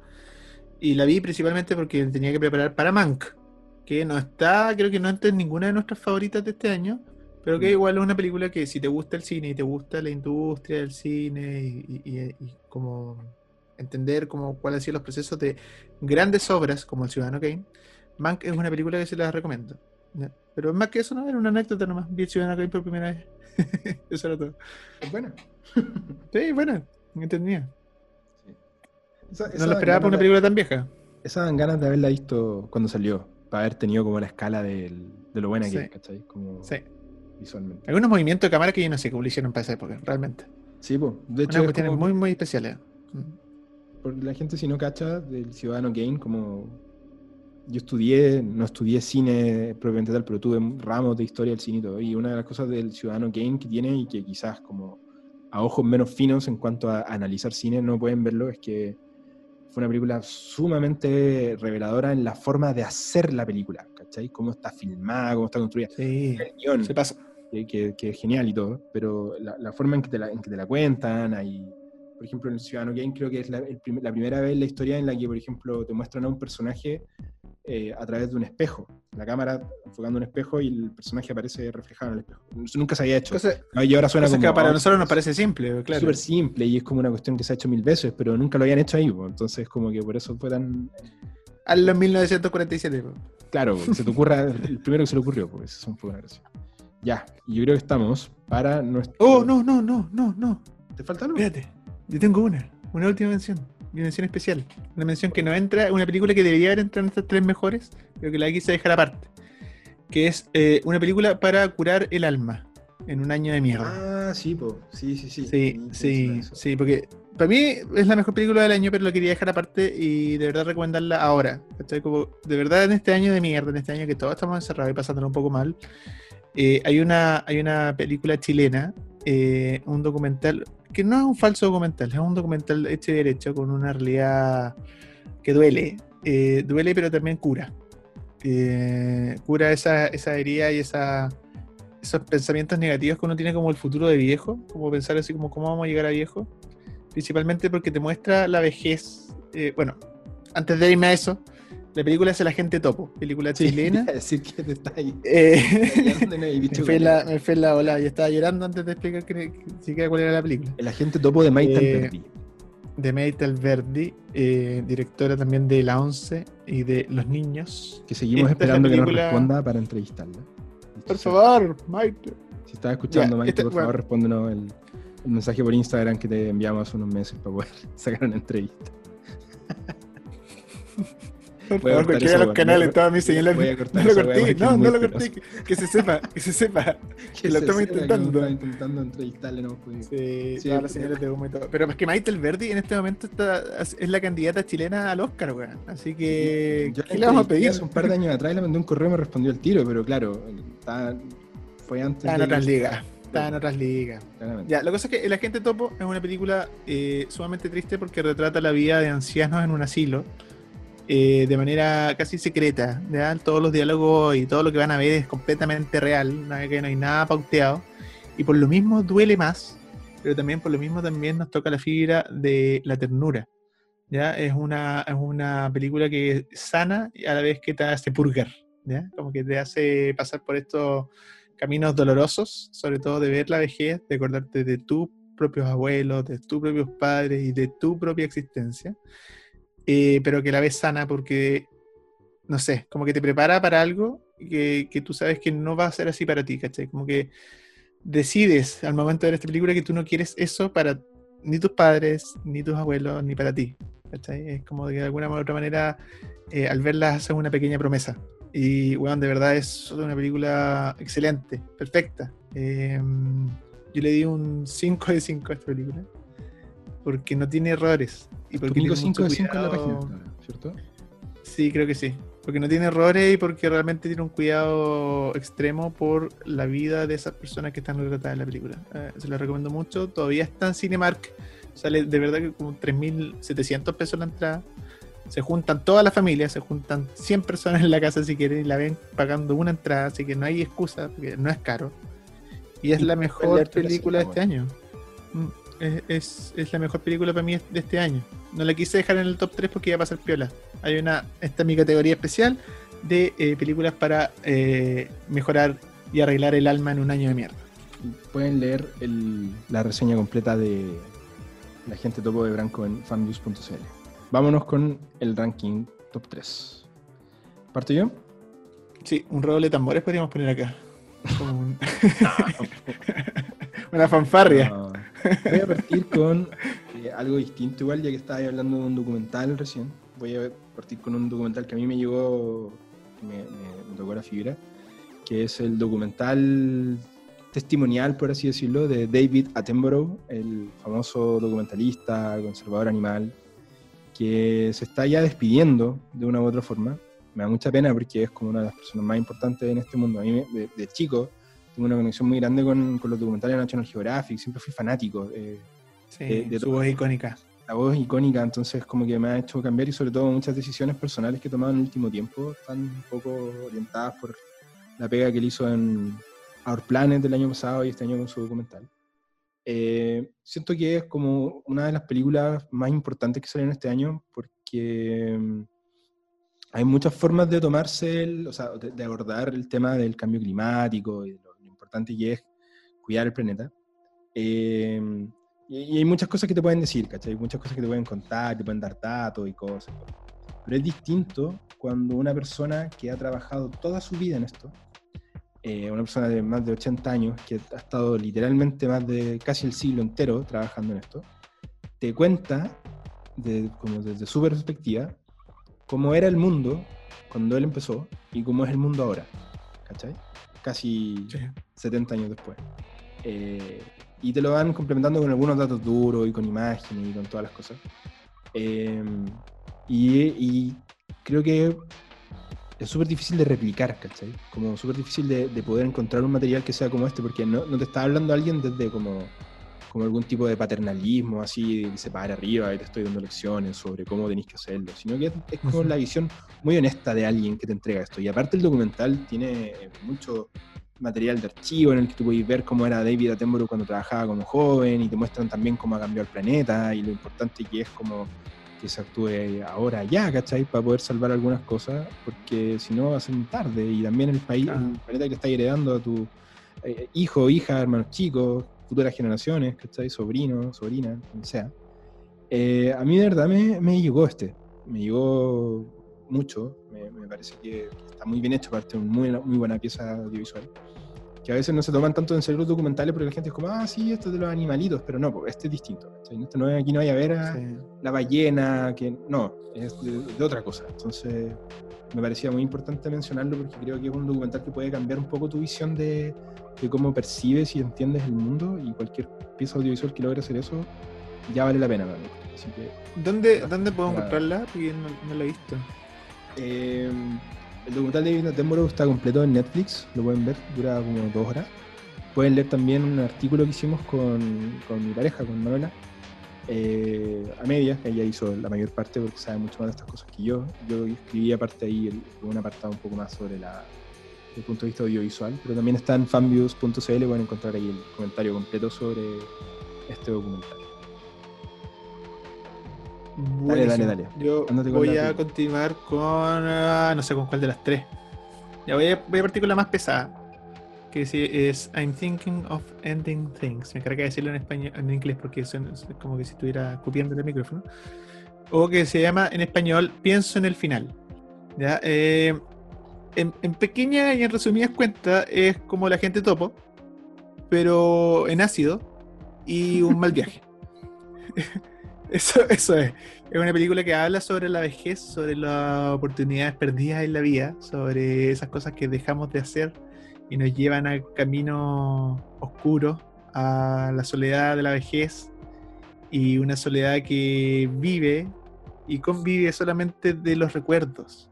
Y la vi principalmente porque tenía que preparar para Mank, que no está, creo que no está en ninguna de nuestras favoritas de este año, pero que mm. igual es una película que si te gusta el cine y te gusta la industria del cine y, como entender como cuáles han sido los procesos de grandes obras como El Ciudadano Kane, Mank es una película que se la recomiendo. Pero más que eso, no era una anécdota nomás. Vi El Ciudadano Kane por primera vez. eso era todo. Es buena. sí, buena. Entendía. Sí. no lo esperaba por una película tan vieja. Esas dan ganas de haberla visto cuando salió, para haber tenido como la escala de lo buena que es, ¿cachai? Como... Sí visualmente. Algunos movimientos de cámara que yo no sé cómo lo hicieron para esa época, realmente. Sí, pues. De hecho, cuestiones muy, muy especiales. Por la gente, si no cacha, del Ciudadano Kane, como yo estudié, no estudié cine propiamente tal, pero tuve ramos de historia del cine y todo. Y una de las cosas del Ciudadano Kane que tiene y que quizás como a ojos menos finos en cuanto a, analizar cine no pueden verlo, es que fue una película sumamente reveladora en la forma de hacer la película, ¿cachai? Cómo está filmada, cómo está construida. Sí, el se pasa. Que, es genial y todo, pero la, forma en que, te la, en que te la cuentan, hay por ejemplo, en el Ciudadano Kane creo que es la, primera vez en la historia en la que, por ejemplo, te muestran a un personaje eh, a través de un espejo. La cámara enfocando un espejo y el personaje aparece reflejado en el espejo. Eso nunca se había hecho. y ahora suena como, que para nosotros nos parece simple, claro. Súper simple y es como una cuestión que se ha hecho mil veces, pero nunca lo habían hecho ahí. Entonces, como que por eso fue tan... Hazlo en 1947. Claro, se te ocurra, el primero que se le ocurrió, pues eso fue una gracia. Ya, yo creo que estamos para nuestro... Oh, no, no, no, no, no. ¿Te falta algo? Espérate. Yo tengo una, una última mención, una mención especial. Una mención que no entra, una película que debería haber entrado en estas tres mejores, pero que la quise dejar aparte. Que es eh, una película para curar el alma en un año de mierda. Ah, sí, po. sí, sí, sí. Sí, sí, sí, porque para mí es la mejor película del año, pero la quería dejar aparte y de verdad recomendarla ahora. Como, de verdad, en este año de mierda, en este año que todos estamos encerrados y pasándolo un poco mal, eh, hay, una, hay una película chilena, eh, un documental, que no es un falso documental, es un documental hecho y derecho con una realidad que duele, eh, duele pero también cura. Eh, cura esa, esa herida y esa, esos pensamientos negativos que uno tiene como el futuro de viejo, como pensar así como cómo vamos a llegar a viejo, principalmente porque te muestra la vejez. Eh, bueno, antes de irme a eso, la película es El Agente Topo, película chilena. decir que te está ahí. Eh, me, fue la, me fue la ola, y estaba llorando antes de explicar que, siquiera cuál era la película. El Agente Topo de Maitel eh, Verdi. De Maitel Verdi, eh, directora también de La Once y de Los Niños. Que seguimos esperando que nos responda para entrevistarla. Por favor, Maite. Si estás escuchando, Maite, este, por favor, respóndenos el, el mensaje por Instagram que te enviamos hace unos meses para poder sacar una entrevista. Por favor, cualquiera de los canales, todas mis señales. No lo corté, no, no lo corté. Que, se sepa, que se sepa. que, lo estamos intentando. intentando entrevistarle, no Sí, sí todas las señales de humo y todo. Pero es que Maite Verdi en este momento está, es la candidata chilena al Oscar, weón. Así que. Yo ¿Qué le vamos a pedir? Hace un par de años atrás le mandé un correo y me respondió el tiro, pero claro, fue antes. Está en otras ligas. Está en otras ligas. Ya, la cosa es que El Agente Topo es una película eh, sumamente triste porque retrata la vida de ancianos en un asilo eh, de manera casi secreta. Todos los diálogos y todo lo que van a ver es completamente real, no hay, no hay nada pauteado. Y por lo mismo duele más, pero también por lo mismo también nos toca la fibra de la ternura. ¿ya? Es, una, es una película que sana y a la vez que te hace purgar, ¿ya? como que te hace pasar por estos caminos dolorosos, sobre todo de ver la vejez, de acordarte de tus propios abuelos, de tus propios padres y de tu propia existencia. Eh, pero que la ves sana porque, no sé, como que te prepara para algo que, que, tú sabes que no va a ser así para ti, ¿cachai? Como que decides al momento de ver esta película que tú no quieres eso para ni tus padres, ni tus abuelos, ni para ti, ¿cachai? Es como que de alguna u otra manera eh, al verla haces una pequeña promesa. Y, bueno, de verdad es una película excelente, perfecta. Em, yo le di un 5 de 5 a esta película porque no tiene errores. Y porque tiene 5 de 5 en la página, ¿cierto? Sí, creo que sí. Porque no tiene errores y porque realmente tiene un cuidado extremo por la vida de esas personas que están retratadas en la película. Eh, se lo recomiendo mucho. Todavía está en Cinemark. Sale de verdad que como 3.700 pesos la entrada. Se juntan todas las familias, se juntan 100 personas en la casa si quieren y la ven pagando una entrada, así que no hay excusa, porque no es caro. Y es la mejor película de este año. Mm es, la mejor película para mí de este año. No la quise dejar en el top 3 porque iba a pasar piola. Hay una, esta es mi categoría especial de eh, películas para eh, mejorar y arreglar el alma en un año de mierda. Pueden leer la reseña completa de La gente topo de Branco en fannews.cl. Vámonos con el ranking top 3. ¿Parto yo? Sí, un roble de tambores podríamos poner acá. Una fanfarria. Voy a partir con eh, algo distinto igual, ya que estaba hablando de un documental recién. Voy a partir con un documental que a mí me llegó, me, tocó la fibra, que es el documental testimonial, por así decirlo, de David Attenborough, el famoso documentalista, conservador animal, que se está ya despidiendo de una u otra forma. Me da mucha pena porque es como una de las personas más importantes en este mundo. A mí, de chico, tengo una conexión muy grande con, los documentales de National Geographic, siempre fui fanático. Eh, sí, de, su voz icónica. La voz icónica, entonces como que me ha hecho cambiar y sobre todo muchas decisiones personales que he tomado en el último tiempo están un poco orientadas por la pega que él hizo en Our Planet del año pasado y este año con su documental. Eh, siento que es como una de las películas más importantes que salieron este año porque mm, hay muchas formas de tomarse, o sea, de, abordar el tema del cambio climático y importante que es cuidar el planeta. Eh, y, hay muchas cosas que te pueden decir, ¿cachai? Hay muchas cosas que te pueden contar, te pueden dar datos y cosas. Pero es distinto cuando una persona que ha trabajado toda su vida en esto, eh, una persona de más de 80 años que ha estado literalmente más de casi el siglo entero trabajando en esto, te cuenta, como desde su perspectiva, cómo era el mundo cuando él empezó y cómo es el mundo ahora, ¿cachai? Casi 70 años después. Eh, y te lo van complementando con algunos datos duros y con imágenes y con todas las cosas. Eh, y, y, creo que es súper difícil de replicar, ¿cachai? Como súper difícil de, poder encontrar un material que sea como este, porque no, no te está hablando alguien desde como, como algún tipo de paternalismo, así, que se para arriba y te estoy dando lecciones sobre cómo tenéis que hacerlo, sino que es, como la visión muy honesta de alguien que te entrega esto. Y aparte el documental tiene mucho material de archivo en el que tú puedes ver cómo era David Attenborough cuando trabajaba como joven y te muestran también cómo ha cambiado el planeta y lo importante que es como que se actúe ahora ya, ¿cachai? Para poder salvar algunas cosas, porque si no va a ser muy tarde. Y también el país, el planeta que está heredando a tu eh, hijo, hija, hermanos chicos, futuras generaciones, ¿cachai? Sobrino, sobrina, como sea. Eh, a mí de verdad me, me, llegó este, me llegó mucho, me, me parece que, está muy bien hecho, aparte una muy, muy buena pieza audiovisual que a veces no se toman tanto en serio los documentales porque la gente es como, ah, sí, esto es de los animalitos, pero no, este es distinto. Este no, aquí no hay a ver a la ballena, que no, es de, otra cosa. Entonces, me parecía muy importante mencionarlo porque creo que es un documental que puede cambiar un poco tu visión de, de cómo percibes y entiendes el mundo y cualquier pieza audiovisual que logre hacer eso ya vale la pena. Así que, ¿Dónde, ¿Dónde puedo encontrarla? Porque no, no la he visto. Eh, el documental de Attenborough está completo en Netflix, lo pueden ver, dura como dos horas. Pueden leer también un artículo que hicimos con, con mi pareja, con Manuela, eh, a media, que ella hizo la mayor parte porque sabe mucho más de estas cosas que yo. Yo escribí aparte ahí un apartado un poco más sobre la, el punto de vista audiovisual, pero también está en fanviews.cl, pueden encontrar ahí el comentario completo sobre este documental. Dale, dale, dale. Yo voy a continuar con. Ah, no sé con cuál de las tres. Ya voy a, voy a partir con la más pesada. Que es, I'm thinking of ending things. Me carga de decirlo en español, en inglés porque es como que si estuviera copiando el micrófono. O que se llama en español Pienso en el final. ¿Ya? Eh, en, en, pequeña y en resumidas cuentas es como la gente topo, pero en ácido y un mal viaje. Eso, eso es. Es una película que habla sobre la vejez, sobre las oportunidades perdidas en la vida, sobre esas cosas que dejamos de hacer y nos llevan al camino oscuro, a la soledad de la vejez y una soledad que vive y convive solamente de los recuerdos.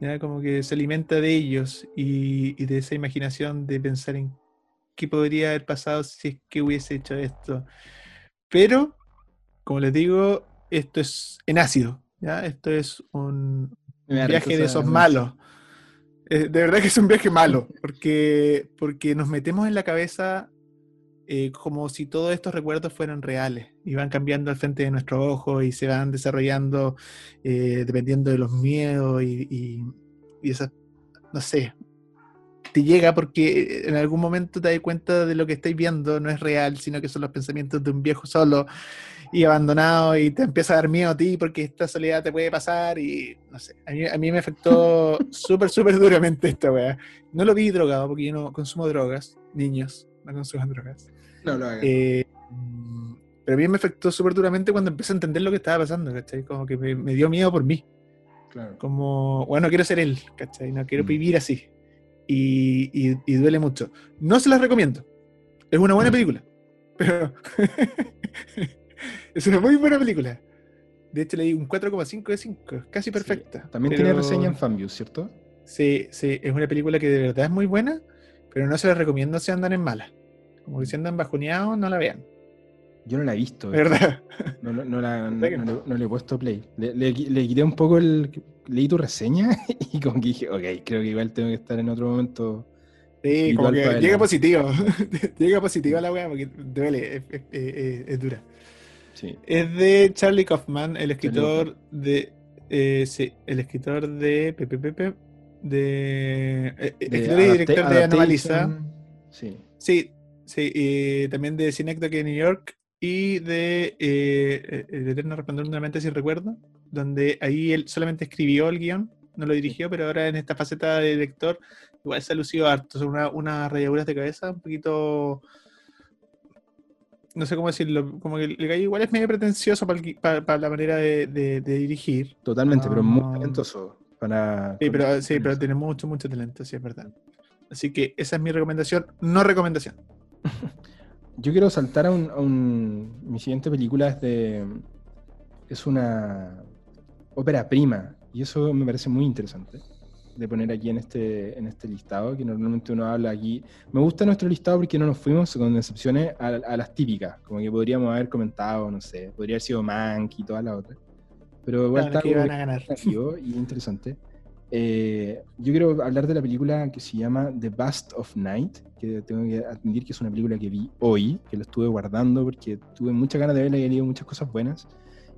¿ya? Como que se alimenta de ellos y, y de esa imaginación de pensar en qué podría haber pasado si es que hubiese hecho esto. Pero como les digo, esto es en ácido, ¿ya? Esto es un viaje de esos malos. Eh, de verdad que es un viaje malo, porque, porque nos metemos en la cabeza eh, como si todos estos recuerdos fueran reales y van cambiando al frente de nuestros ojos y se van desarrollando eh, dependiendo de los miedos y, y, y esas, no sé, te llega porque en algún momento te das cuenta de lo que estáis viendo no es real, sino que son los pensamientos de un viejo solo y abandonado y te empieza a dar miedo a ti porque esta soledad te puede pasar y no sé, a mí, me afectó súper, súper duramente esta weá. No lo vi drogado porque yo no consumo drogas, niños, no consumo drogas. No lo hagan. Eh, pero a mí me afectó súper duramente cuando empecé a entender lo que estaba pasando, ¿cachai? Como que me, dio miedo por mí. Claro. Como, bueno, quiero ser él, ¿cachai? No quiero mm. vivir así. Y, y, duele mucho. No se las recomiendo. Es una buena mm. película. Pero Es una muy buena película. De hecho, le di un 4,5 de 5. Casi perfecta. También tiene reseña en Fanview, ¿cierto? Sí, sí. Es una película que de verdad es muy buena. pero no se les recomiendo si andan en mala. Como que si andan bajoneados, no la vean. Yo no la he visto. ¿Verdad? No, no, la, no, le he puesto play. Le, le, quité un poco el. Leí tu reseña y como que dije, ok, creo que igual tengo que estar en otro momento. Sí, como que llega positivo. llega positiva la weá porque duele, es, dura. Sí. Es de Charlie Kaufman, el escritor de. Eh, sí, el escritor de. Pepe, de. Eh, escritor y director de Anomalisa. Sí. Sí, sí, y también de Synecdoche de New York y de eh, El Eterno Resplandor de una mente sin recuerdo, donde ahí él solamente escribió el guion, no lo dirigió, pero ahora en esta faceta de director igual se ha lucido harto, son unas una rayaduras de cabeza un poquito no sé cómo decirlo, como que el gallo igual es medio pretencioso para, la manera de, dirigir. Totalmente, pero muy ah. talentoso para... Sí, pero, sí, pero tiene mucho, mucho talento, sí, es verdad. Así que esa es mi recomendación, no recomendación. Yo quiero saltar a un, Mi siguiente película es de. Es una ópera prima. Y eso me parece muy interesante de poner aquí en este, en este listado, que normalmente uno habla aquí. Me gusta nuestro listado porque no nos fuimos con excepciones a, las típicas, como que podríamos haber comentado, no sé, podría haber sido Mank y todas las otras. Pero igual está y interesante. Eh, yo quiero hablar de la película que se llama The Bust of Night, que tengo que admitir que es una película que vi hoy, que lo estuve guardando porque tuve muchas ganas de verla y he leído muchas cosas buenas.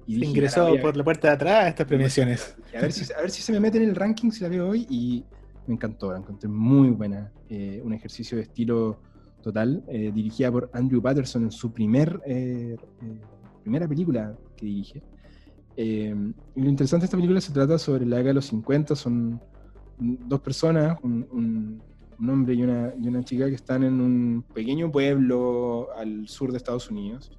Y ingresó por la puerta de atrás a estas premiaciones. A ver, si, a ver si se me mete en el ranking si la veo hoy y me encantó, la encontré muy buena. Eh, un ejercicio de estilo total, eh, dirigida por Andrew Patterson en su primer, primera película que dirige. Eh, lo interesante de esta película se trata sobre la década de los 50, son dos personas, un, hombre y una, y una, chica que están en un pequeño pueblo al sur de Estados Unidos,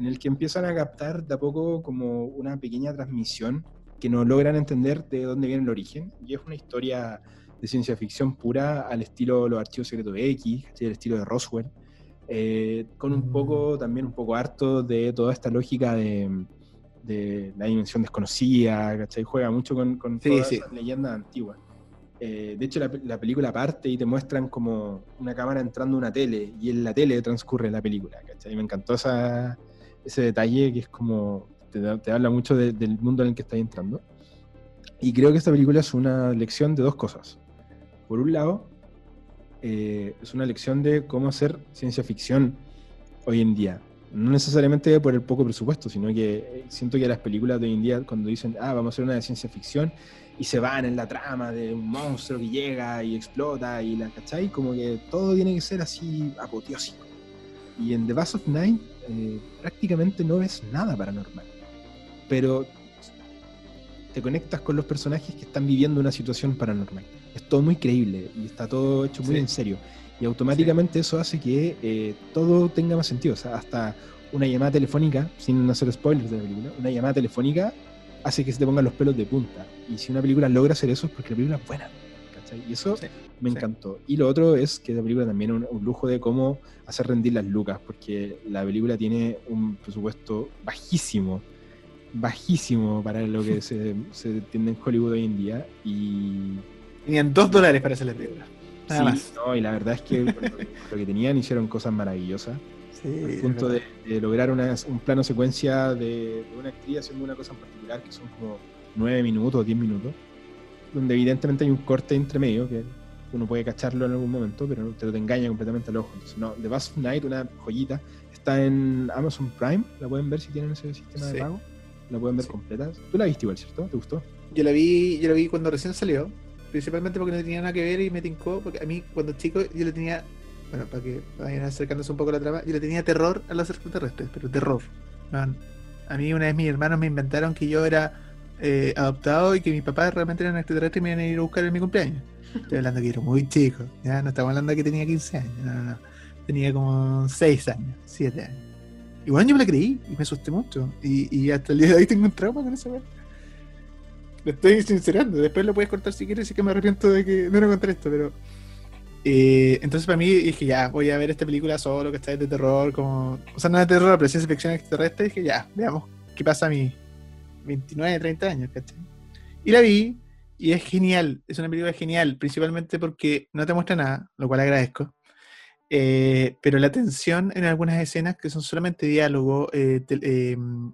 en el que empiezan a captar de a poco como una pequeña transmisión que no logran entender de dónde viene el origen, y es una historia de ciencia ficción pura al estilo Los Archivos Secretos de X, el estilo de Roswell, eh, con un poco, también un poco harto de toda esta lógica de de la dimensión desconocida, ¿cachai? Juega mucho con, con todas esas leyendas antiguas. Eh, de hecho, la, película parte y te muestran como una cámara entrando a una tele y en la tele transcurre la película, ¿cachai? Me encantó esa, ese detalle que es como, te, habla mucho del mundo en el que estás entrando. Y creo que esta película es una lección de dos cosas. Por un lado, eh, es una lección de cómo hacer ciencia ficción hoy en día no necesariamente por el poco presupuesto, sino que eh, siento que las películas de hoy en día, cuando dicen, ah, vamos a hacer una de ciencia ficción, y se van en la trama de un monstruo que llega y explota, y la, ¿cachai? Como que todo tiene que ser así apoteósico. Y en The Bass of Night eh, prácticamente no ves nada paranormal. Pero te conectas con los personajes que están viviendo una situación paranormal. Es todo muy creíble y está todo hecho muy en serio. Y automáticamente eso hace que eh, todo tenga más sentido. O sea, hasta una llamada telefónica, sin hacer spoilers de la película, una llamada telefónica hace que se te pongan los pelos de punta. Y si una película logra hacer eso es porque la película es buena. ¿Cachai? Y eso me encantó. Y lo otro es que la película también es un, lujo de cómo hacer rendir las lucas, porque la película tiene un presupuesto bajísimo, bajísimo para lo que se, se entiende en Hollywood hoy en día. Y. Tenían dos dólares para hacer la película sí, No, y la verdad es que lo que tenían hicieron cosas maravillosas. Sí, al punto de, lograr un plano secuencia de, una actriz haciendo una cosa en particular que son como nueve minutos, diez minutos, donde evidentemente hay un corte entre medio que uno puede cacharlo en algún momento, pero te lo te engaña completamente al ojo. Entonces, no, The Bass of Night, una joyita, está en Amazon Prime, la pueden ver si tienen ese sistema de pago, la pueden ver completa. Tú la viste igual, ¿cierto? ¿Te gustó? Yo la vi, yo la vi cuando recién salió principalmente porque no tenía nada que ver y me tincó, porque a mí cuando chico yo le tenía, bueno, para que vayan acercándose un poco a la trama, yo le tenía terror a los extraterrestres, pero terror. a mí una vez mis hermanos me inventaron que yo era eh, adoptado y que mi papá realmente era un extraterrestre y me iban a ir a buscar en mi cumpleaños. Estoy hablando que era muy chico, ya no estamos hablando de que tenía 15 años, no, no. Tenía como 6 años, 7 años. Y bueno, yo me la creí y me asusté mucho. Y, hasta el día de hoy tengo un trauma con esa vez. Lo estoy sincerando. Después lo puedes cortar si quieres, y que me arrepiento de que no lo conté esto, pero. Eh, entonces para mí dije, ya, voy a ver esta película solo, que está de terror, como... O sea, no de terror, pero ciencia ficción extraterrestre. Dije, ya, veamos qué pasa a mis 29, 30 años, ¿cachai? Y la vi, y es genial, es una película genial, principalmente porque no te muestra nada, lo cual agradezco. Eh, pero la tensión en algunas escenas que son solamente diálogo, eh, em,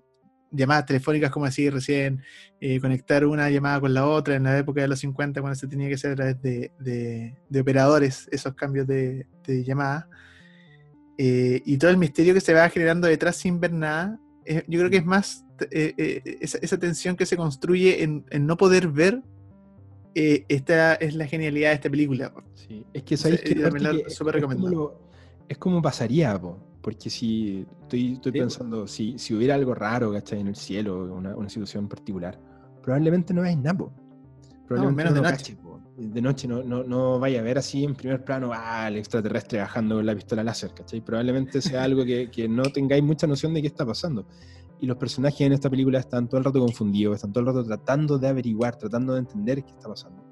llamadas telefónicas, como así recién, eh, conectar una llamada con la otra en la época de los 50, cuando se tenía que hacer a través de, operadores esos cambios de, llamada. y todo el misterio que se va generando detrás sin ver nada, yo creo que es más esa, tensión que se construye en, en no poder ver eh, esta es la genialidad de esta película. es que sabéis que, es, como es como pasaría, porque si estoy, pensando, si, si hubiera algo raro, ¿cachai? En el cielo, una, una situación particular, probablemente no veáis nada, Probablemente menos de noche. de noche no, no, no, vaya a ver así en primer plano al ah, extraterrestre bajando con la pistola láser, ¿cachai? Probablemente sea algo que, que no tengáis mucha noción de qué está pasando y los personajes en esta película están todo el rato confundidos, están todo el rato tratando de averiguar, tratando de entender qué está pasando.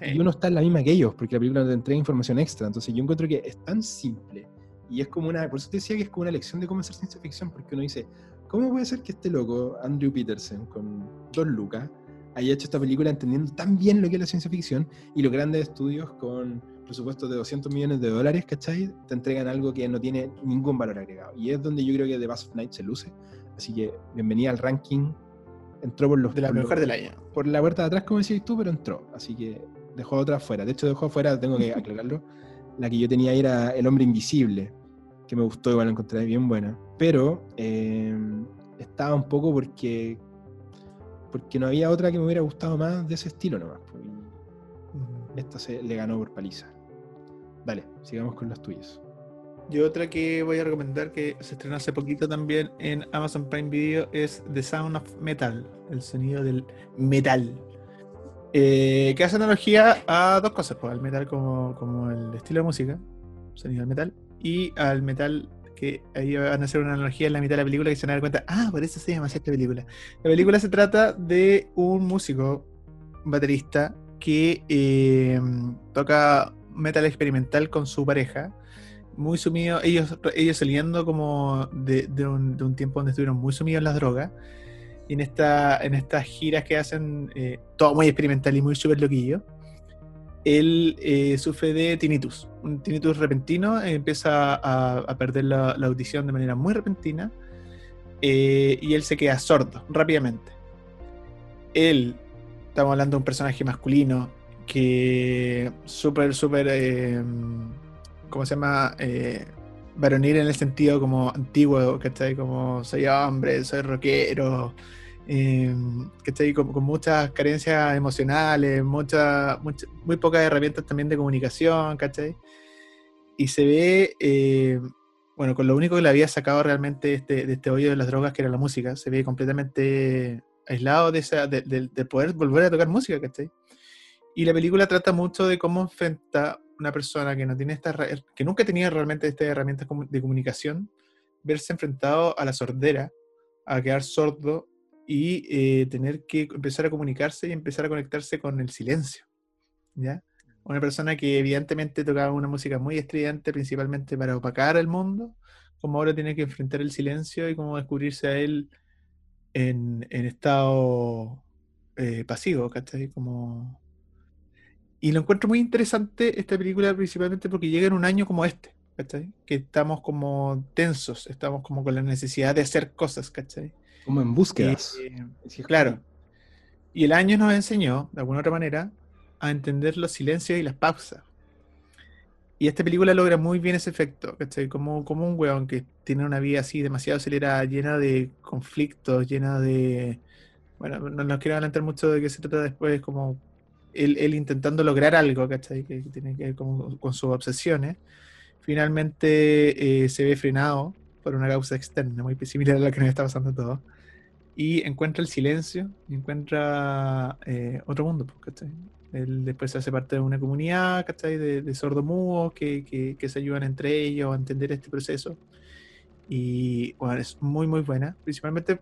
Y uno está en la misma que ellos, porque la película no te entrega información extra. Entonces yo encuentro que es tan simple y es como una, por eso te decía que es como una lección de cómo hacer ciencia ficción, porque uno dice, ¿cómo puede ser que este loco, Andrew Peterson, con Don Lucas, haya hecho esta película entendiendo tan bien lo que es la ciencia ficción y los grandes estudios con presupuestos de 200 millones de dólares, ¿cachai? Te entregan algo que no tiene ningún valor agregado. Y es donde yo creo que The Bass of Night se luce, Así que bienvenida al ranking. Entró por los. De la mejor del año. Por la puerta de atrás, como decías tú, pero entró. Así que dejó otra afuera. De hecho, dejó afuera, tengo que aclararlo. la que yo tenía era El Hombre Invisible, que me gustó, igual la encontré bien buena. Pero eh, estaba un poco porque. Porque no había otra que me hubiera gustado más de ese estilo nomás. Pues, esta se le ganó por paliza. Dale, sigamos con los tuyos. Y otra que voy a recomendar que se estrenó hace poquito también en Amazon Prime Video es The Sound of Metal, el sonido del metal. Eh, que hace analogía a dos cosas, pues, al metal como, como el estilo de música, sonido del metal, y al metal que ahí van a hacer una analogía en la mitad de la película que se van a dar cuenta, ah, por eso se llama esta película. La película se trata de un músico, un baterista, que eh, toca metal experimental con su pareja muy sumidos, ellos, ellos saliendo como de, un, tiempo donde estuvieron muy sumidos en las drogas, y en, esta, en estas giras que hacen, eh, todo muy experimental y muy súper loquillo, él eh, sufre de tinnitus, un tinnitus repentino, empieza a, perder la, audición de manera muy repentina, eh, y él se queda sordo rápidamente. Él, estamos hablando de un personaje masculino, que súper, súper ¿cómo se llama? Eh, varonil en el sentido como antiguo, ¿cachai? Como soy hombre, soy rockero, eh, ¿cachai? Con, con, muchas carencias emocionales, mucha, muy pocas herramientas también de comunicación, ¿cachai? Y se ve, eh, bueno, con lo único que le había sacado realmente este, de este hoyo de las drogas, que era la música, se ve completamente aislado de, esa, de, de poder volver a tocar música, ¿cachai? Y la película trata mucho de cómo enfrenta una persona que no tiene esta que nunca tenía realmente estas herramientas de comunicación, verse enfrentado a la sordera, a quedar sordo y eh, tener que empezar a comunicarse y empezar a conectarse con el silencio. ¿ya? Una persona que evidentemente tocaba una música muy estridente, principalmente para opacar el mundo, como ahora tiene que enfrentar el silencio y cómo descubrirse a él en, estado eh, pasivo, ¿cachai? Como y lo encuentro muy interesante esta película principalmente porque llega en un año como este, ¿cachai? Que estamos como tensos, estamos como con la necesidad de hacer cosas, ¿cachai? Como en búsquedas. Eh, claro. Y el año nos enseñó, de alguna otra manera, a entender los silencios y las pausas. Y esta película logra muy bien ese efecto, ¿cachai? Como, como un weón que tiene una vida así demasiado acelerada, llena de conflictos, llena de... Bueno, no nos quiero adelantar mucho de qué se trata después, como él, intentando lograr algo. Que, tiene que ver con, sus obsesiones, finalmente eh, se ve frenado por una causa externa, muy similar a la que nos está pasando a todos, y encuentra el silencio, encuentra eh, otro mundo, pues, ¿cachai? Él después se hace parte de una comunidad, ¿cachai? De, de sordomudos que, que, que, se ayudan entre ellos a entender este proceso. Y bueno, es muy, muy buena, principalmente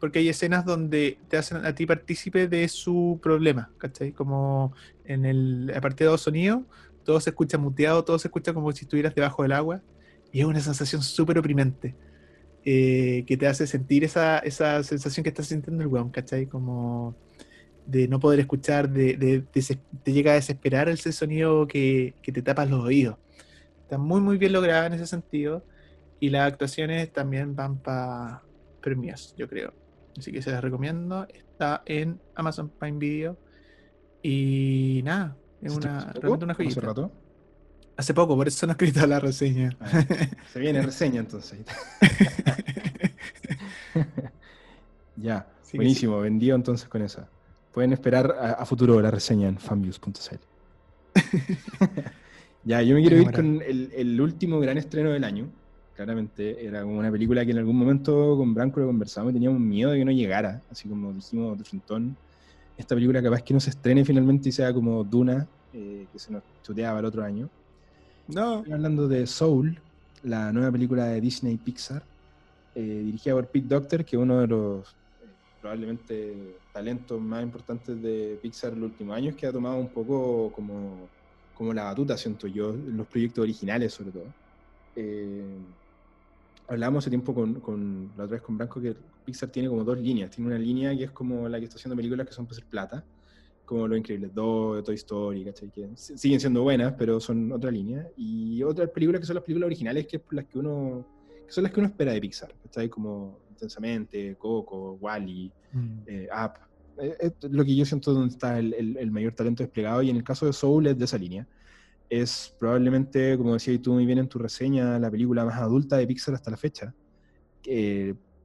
porque hay escenas donde te hacen a ti partícipe de su problema, ¿cachai? Como en el apartado de sonido, todo se escucha muteado, todo se escucha como si estuvieras debajo del agua, y es una sensación súper oprimente, eh, que te hace sentir esa, esa sensación que estás sintiendo el weón, ¿cachai? Como de no poder escuchar, de, de, te llega a desesperar ese sonido que, que te tapas los oídos. Está muy, muy bien lograda en ese sentido. Y las actuaciones también van para premios, yo creo. Así que se las recomiendo. Está en Amazon Prime Video. Y nada, es una, realmente una joyita. ¿Hace rato? Hace poco, por eso no he escrito la reseña. Ah, se viene reseña entonces. ya, buenísimo, vendido entonces con esa. Pueden esperar a, futuro la reseña en fanviews.cl. ya, yo me quiero ir con el, último gran estreno del año. Claramente era como una película que en algún momento con Branco lo conversamos y teníamos miedo de que no llegara, así como dijimos de frontón. Esta película capaz que no se estrene finalmente y sea como Duna, eh, que se nos chuteaba el otro año. No. Estoy hablando de Soul, la nueva película de Disney Pixar, eh, dirigida por Pete Doctor, que es uno de los eh, probablemente talentos más importantes de Pixar en los últimos años, que ha tomado un poco como, como la batuta, siento yo, en los proyectos originales sobre todo. Eh, hablábamos hace tiempo con, con, la otra vez con Branco que Pixar tiene como dos líneas. Tiene una línea que es como la que está haciendo películas que son para ser plata, como Los Increíbles 2, Toy Story, ¿cachai? Que siguen siendo buenas, pero son otra línea. Y otras películas que son las películas originales, que, las que, uno, que son las que uno espera de Pixar, ¿cachai? Como Intensamente, Coco, Wally, mm. eh, Up. Eh, es lo que yo siento donde está el, el, mayor talento desplegado, y en el caso de Soul es de esa línea. Es probablemente, como decías tú muy bien en tu reseña, la película más adulta de Pixar hasta la fecha.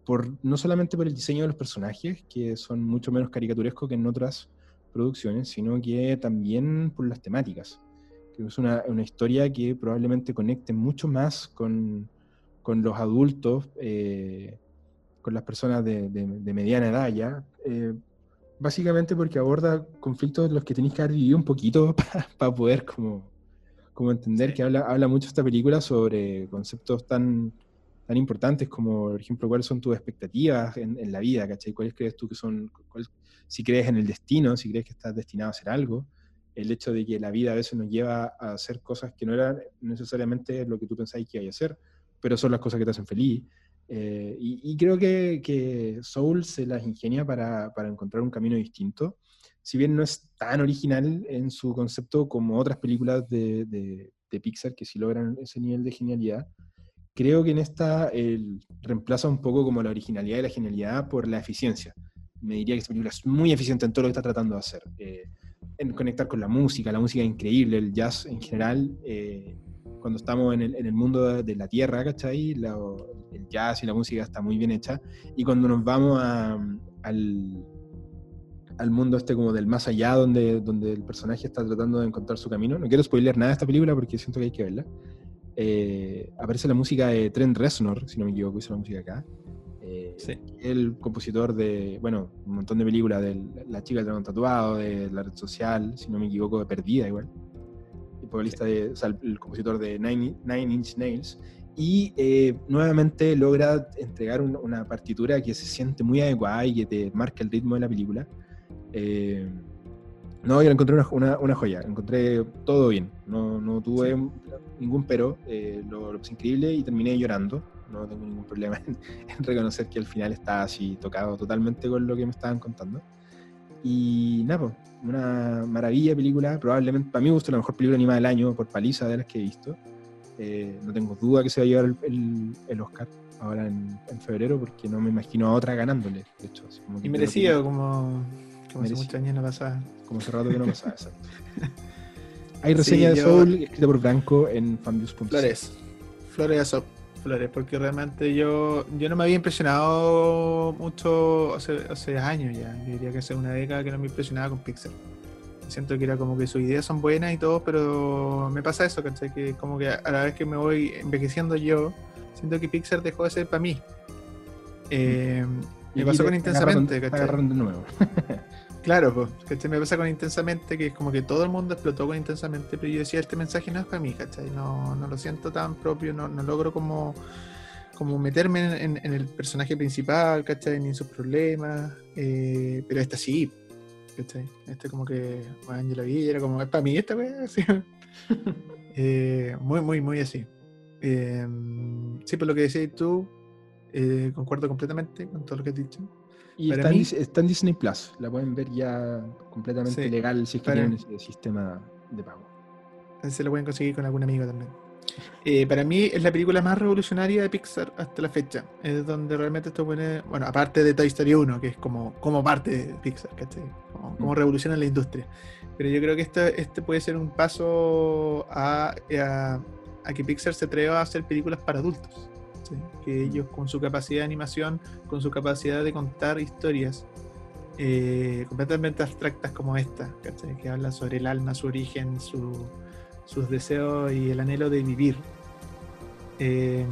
por, no solamente por el diseño de los personajes, que son mucho menos caricaturescos que en otras producciones, sino que también por las temáticas. Que es una, una historia que probablemente conecte mucho más con, con los adultos, eh, con las personas de, de, mediana edad ya, eh, básicamente porque aborda conflictos de los que tenéis que haber vivido un poquito para poder como, como entender que habla, habla mucho esta película sobre conceptos tan, tan importantes como, por ejemplo, cuáles son tus expectativas en, en la vida, ¿cachai? ¿Cuáles crees tú que son, si crees en el destino, si crees que estás destinado a hacer algo, el hecho de que la vida a veces nos lleva a hacer cosas que no eran necesariamente lo que tú pensáis que hay que hacer, pero son las cosas que te hacen feliz. Eh, y, creo que, que, Soul se las ingenia para, para, encontrar un camino distinto. Si bien no es tan original en su concepto como otras películas de, de, de Pixar que sí logran ese nivel de genialidad, creo que en esta reemplaza un poco como la originalidad y la genialidad por la eficiencia me diría que esta película es muy eficiente en todo lo que está tratando de hacer. Eh, en conectar con la música, la música es increíble, el jazz en general. Eh, cuando estamos en el, en el, mundo de la tierra, ¿cachai? el jazz y la música está muy bien hecha. Y cuando nos vamos al, al mundo este como del más allá, donde, donde el personaje está tratando de encontrar su camino, no quiero spoiler nada de esta película porque siento que hay que verla. Eh, aparece la música de Trent Reznor, si no me equivoco, hizo la música acá. El compositor de, bueno, un montón de películas, de La chica del dragón tatuado, de La red social, si no me equivoco, de Perdida igual. El, vocalista de, el compositor de Nine, Inch Nails. Y eh, nuevamente logra entregar una partitura que se siente muy adecuada y que te marca el ritmo de la película. Eh, no, yo encontré una, una, joya, encontré todo bien, no, no tuve ningún pero, eh, lo, lo increíble y terminé llorando no tengo ningún problema en, reconocer que al final estaba así tocado totalmente con lo que me estaban contando. Y nada, pues, una maravilla película, probablemente, para mí me gusta la mejor película animada del año por paliza de las que he visto. Eh, no tengo duda que se va a llevar el, el, Oscar ahora en, febrero porque no me imagino a otra ganándole, de hecho. y merecido, como, como hace muchos años no pasaba. Como hace rato que no pasaba, exacto. Hay reseña de Soul escrita por Blanco en fanviews.com. Flores. Flores Soul. Flores, porque realmente yo, yo no me había impresionado mucho hace, hace años ya. Yo diría que hace una década que no me impresionaba con Pixar. Siento que era como que sus ideas son buenas y todo, pero me pasa eso, ¿cachai? Que como que a la vez que me voy envejeciendo yo, siento que Pixar dejó de ser para mí. Eh, me pasó con Intensamente, ¿cachai? de nuevo. Claro, pues, ¿cachai? Me pasa con intensamente que es como que todo el mundo explotó con intensamente, pero yo decía, este mensaje no es para mí, ¿cachai? No, no lo siento tan propio, no, no logro como, como meterme en, el personaje principal, ¿cachai? Ni en sus problemas, eh, pero esta sí, ¿cachai? Este como que, bueno, yo vi era como, es para mí esta wea, así. eh, muy, muy, muy así. Eh, sí, por lo que decías tú, eh, concuerdo completamente con todo lo que has dicho. Y está, en, Disney Plus, la pueden ver ya completamente legal si es que tienen ese sistema de pago. Se lo pueden conseguir con algún amigo también. Eh, para mí es la película más revolucionaria de Pixar hasta la fecha. Es donde realmente esto pone, bueno, aparte de Toy Story 1, que es como, como parte de Pixar, ¿cachai? Como, mm. revoluciona la industria. Pero yo creo que este, este puede ser un paso a, a, que Pixar se atreva a hacer películas para adultos. Que mm. ellos con su capacidad de animación, con su capacidad de contar historias, eh, completamente abstractas como esta, ¿cachai? que habla sobre el alma, su origen, su, sus deseos y el anhelo de vivir. Em,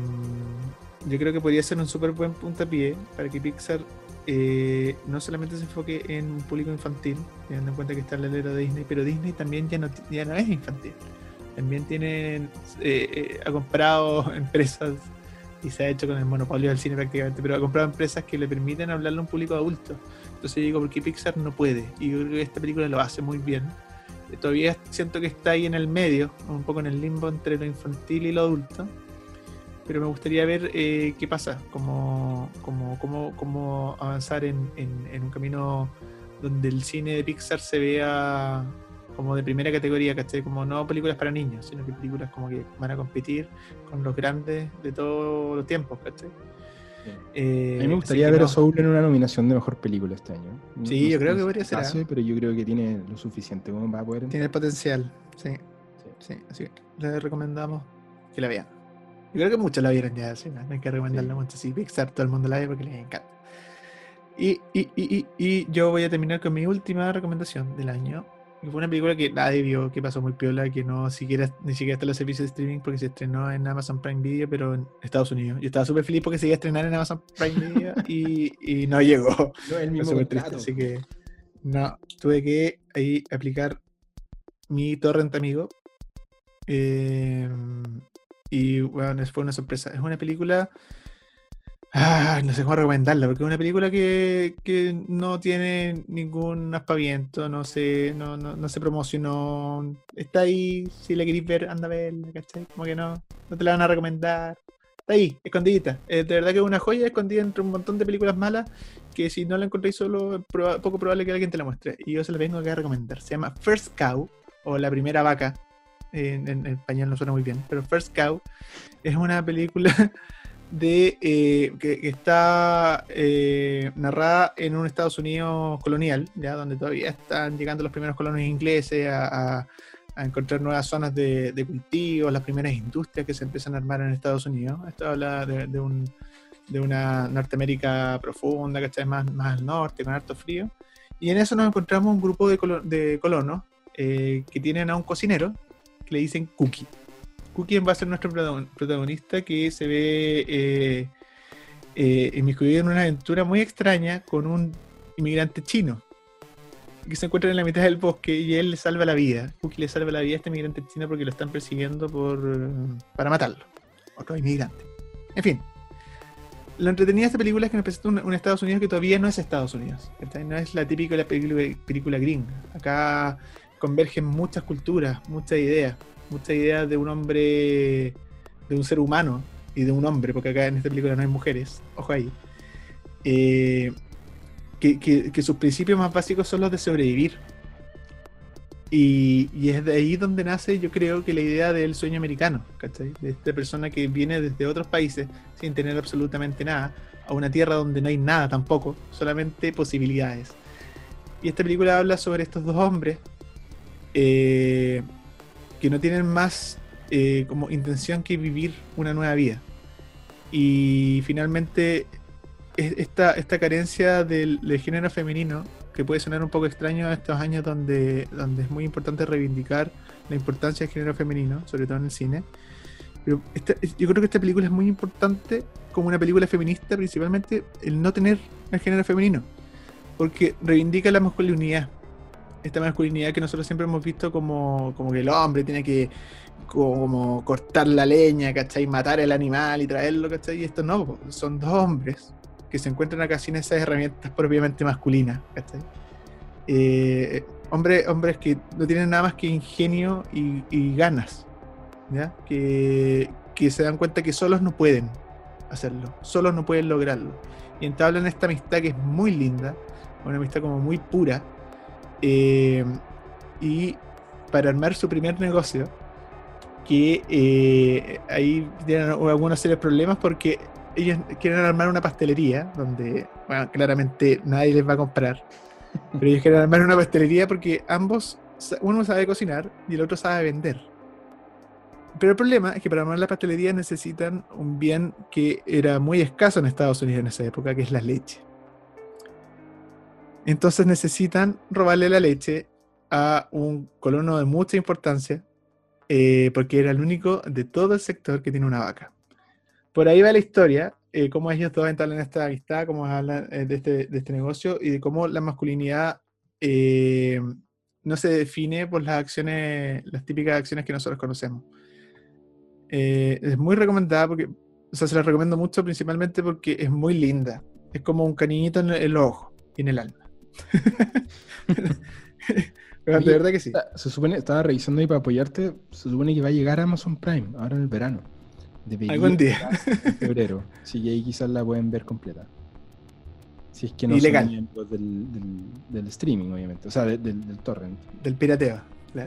yo creo que podría ser un súper buen puntapié para que Pixar eh, no solamente se enfoque en un público infantil, teniendo en cuenta que está en la era de Disney, pero Disney también ya no, ya no es infantil. También tiene, eh, eh, ha comprado empresas y se ha hecho con el monopolio del cine prácticamente, pero ha comprado empresas que le permiten hablarle a un público adulto. Entonces digo, porque Pixar no puede. Y yo creo que esta película lo hace muy bien todavía siento que está ahí en el medio, un poco en el limbo entre lo infantil y lo adulto. Pero me gustaría ver eh, qué pasa, cómo, cómo, cómo, cómo avanzar en, en, un camino donde el cine de Pixar se vea como de primera categoría, ¿cachai? Como no películas para niños, sino que películas como que van a competir con los grandes de todos los tiempos, ¿cachai? Eh, a mí me gustaría ver a Soul en una nominación de mejor película este año. Sí, yo creo que podría ser. ¿ah? pero yo creo que tiene lo suficiente como para poder. Tiene el potencial, sí. Sí, así que le recomendamos que la vean. Yo creo que muchos la vieron ya, ¿sí? no hay que recomendarla mucho. Sí, Pixar, todo el mundo la ve porque les encanta. Y, y, y, y, yo voy a terminar con mi última recomendación del año, fue una película que nadie vio, que pasó muy piola, que no siquiera, ni siquiera está en los servicios de streaming porque se estrenó en Amazon Prime Video, pero en Estados Unidos. Yo estaba súper feliz porque se iba a estrenar en Amazon Prime Video y, y no llegó. No el mismo triste, así que no, tuve que ahí aplicar mi torrent amigo. Eh, y bueno, fue una sorpresa. Es una película Ah, no sé cómo recomendarla, porque es una película que, no tiene ningún aspaviento, no se, no, no, se promocionó. Está ahí, si la queréis ver, anda a verla, ¿cachai? Como que no, no te la van a recomendar. Está ahí, escondidita. de verdad que es una joya escondida entre un montón de películas malas que si no la encontréis solo, es poco probable que alguien te la muestre. Y yo se la vengo a recomendar. Se llama First Cow, o La Primera Vaca. En español no suena muy bien, pero First Cow es una película de eh, que, está eh, narrada en un Estados Unidos colonial, ya donde todavía están llegando los primeros colonos ingleses a, encontrar nuevas zonas de, de, cultivo, las primeras industrias que se empiezan a armar en Estados Unidos. Esto habla de, un, de una Norteamérica profunda, que Más, más al norte, con harto frío. Y en eso nos encontramos un grupo de, de colonos eh, que tienen a un cocinero que le dicen Cookie. Cookie va a ser nuestro protagonista que se ve eh, eh, inmiscuido en una aventura muy extraña con un inmigrante chino que se encuentra en la mitad del bosque y él le salva la vida. Cookie le salva la vida a este inmigrante chino porque lo están persiguiendo por, para matarlo. Otro inmigrante. En fin. Lo entretenido de esta película es que nos presenta un, Estados Unidos que todavía no es Estados Unidos. No es la típica la película, película gringa. Acá convergen muchas culturas, muchas ideas muchas ideas de un hombre, de un ser humano y de un hombre, porque acá en esta película no hay mujeres, ojo ahí, eh, que, sus principios más básicos son los de sobrevivir. Y, es de ahí donde nace, yo creo, que la idea del sueño americano, ¿cachai? De esta persona que viene desde otros países sin tener absolutamente nada, a una tierra donde no hay nada tampoco, solamente posibilidades. Y esta película habla sobre estos dos hombres eh, que no tienen más eh, como intención que vivir una nueva vida. Y finalmente esta, esta carencia del, género femenino, que puede sonar un poco extraño a estos años donde, donde es muy importante reivindicar la importancia del género femenino, sobre todo en el cine. Pero yo creo que esta película es muy importante como una película feminista, principalmente el no tener el género femenino, porque reivindica la masculinidad, esta masculinidad que nosotros siempre hemos visto como, como que el hombre tiene que como cortar la leña, ¿cachai? Matar el animal y traerlo, ¿cachai? Y esto no, son dos hombres que se encuentran acá sin esas herramientas propiamente masculinas, ¿cachai? Eh, hombres que no tienen nada más que ingenio y, ganas, ¿ya? Que, que se dan cuenta que solos no pueden hacerlo, solos no pueden lograrlo. Y entablan esta amistad que es muy linda, una amistad como muy pura, eh, y para armar su primer negocio, que eh, ahí tienen algunos serios problemas porque ellos quieren armar una pastelería donde, bueno, claramente nadie les va a comprar. Pero ellos quieren armar una pastelería porque ambos, uno sabe cocinar y el otro sabe vender. Pero el problema es que para armar la pastelería necesitan un bien que era muy escaso en Estados Unidos en esa época, que es la leche. Entonces necesitan robarle la leche a un colono de mucha importancia, eh, porque era el único de todo el sector que tiene una vaca. Por ahí va la historia, eh, cómo ellos dos entran en esta amistad, cómo hablan eh, de, este, de, este, negocio y de cómo la masculinidad no se define por las acciones, las típicas acciones que nosotros conocemos. es muy recomendada porque, o sea, se la recomiendo mucho principalmente porque es muy linda. Es como un cariñito en el ojo y en el alma. de verdad que sí. Se supone, estaba revisando ahí para apoyarte, se supone que va a llegar a Amazon Prime ahora en el verano. Algún día. En febrero. Sí, y ahí quizás la pueden ver completa. Si es que no Ilegal. son del, del, streaming, obviamente. O sea, del, torrent. Del pirateo.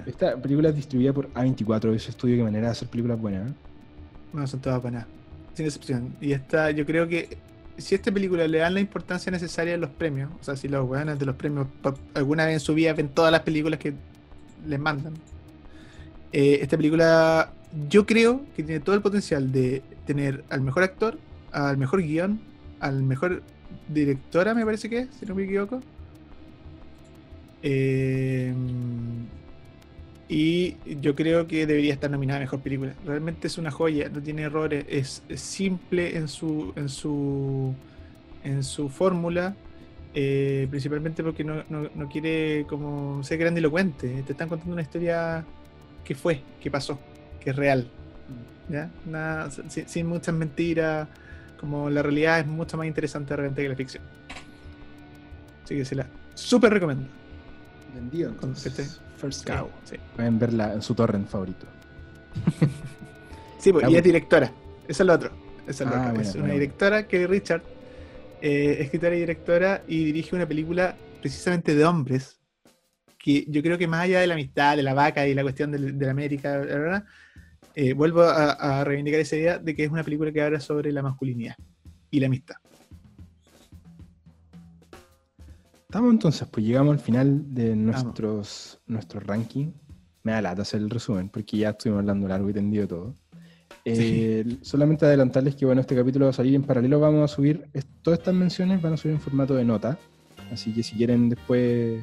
Esta película es distribuida por A24, ese estudio que manera de hacer películas buenas. ¿eh? No, son todas buenas. Sin excepción. Y esta, yo creo que si a esta película le dan la importancia necesaria en los premios, o sea, si los weones de los premios alguna vez en su vida ven todas las películas que les mandan, eh, esta película yo creo que tiene todo el potencial de tener al mejor actor, al mejor guion, al mejor directora, me parece que es, si no me equivoco. Eh, y yo creo que debería estar nominada a mejor película. Realmente es una joya, no tiene errores, es, simple en su en su en su fórmula, eh, principalmente porque no, quiere como ser grandilocuente. Te están contando una historia que fue, que pasó, que es real. ¿ya? Nada, sin, muchas mentiras, como la realidad es mucho más interesante de repente que la ficción. Así que se la súper recomiendo. Vendido entonces. First Cow. Pueden verla en su torrent favorito. sí, pues, y es directora. Eso es lo otro. Eso es, lo ah, es una directora que Richard, eh, escritora y directora, y dirige una película precisamente de hombres. Que yo creo que más allá de la amistad, de la vaca y la cuestión de, la América, ¿verdad? Eh, vuelvo a, a reivindicar esa idea de que es una película que habla sobre la masculinidad y la amistad. Estamos entonces, pues llegamos al final de nuestros, nuestro ranking. Me da lata hacer el resumen, porque ya estuvimos hablando largo y tendido todo. Eh, solamente adelantarles que bueno, este capítulo va a salir en paralelo, vamos a subir, todas estas menciones van a subir en formato de nota, así que si quieren después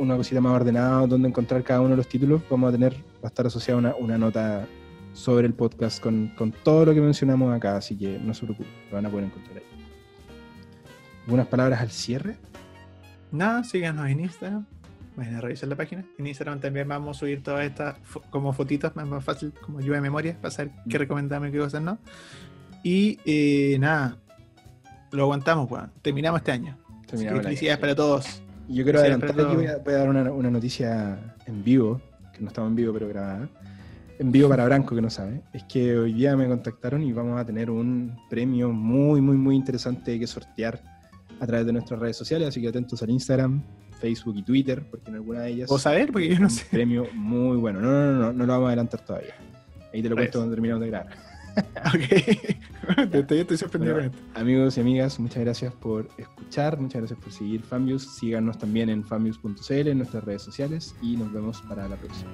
una cosita más ordenada donde encontrar cada uno de los títulos, vamos a tener, va a estar asociada una, una nota sobre el podcast con, con, todo lo que mencionamos acá, así que no se preocupen, lo van a poder encontrar ahí. ¿Algunas palabras al cierre? Nada, síganos en Instagram. Vayan a revisar la página. En Instagram también vamos a subir todas estas como fotitos, más, más fácil, como lluvia de memoria, para saber qué mm. recomendamos y qué cosas no. Y eh, nada, lo aguantamos, weón. Terminamos este año. Terminamos felicidades para todos. Yo quiero adelantar que voy a, dar una, una, noticia en vivo, que no estaba en vivo, pero grabada. En vivo para Branco, que no sabe. Es que hoy día me contactaron y vamos a tener un premio muy, muy, muy interesante que sortear a través de nuestras redes sociales, así que atentos al Instagram, Facebook y Twitter, porque en alguna de ellas... ¿O saber? Porque yo no sé. Un premio muy bueno. No, no, no, no, lo vamos a adelantar todavía. Ahí te lo cuento cuando terminemos de grabar. ok. te, estoy sorprendido esto. Amigos y amigas, muchas gracias por escuchar, muchas gracias por seguir Fambius. Síganos también en fambius.cl, en nuestras redes sociales, y nos vemos para la próxima.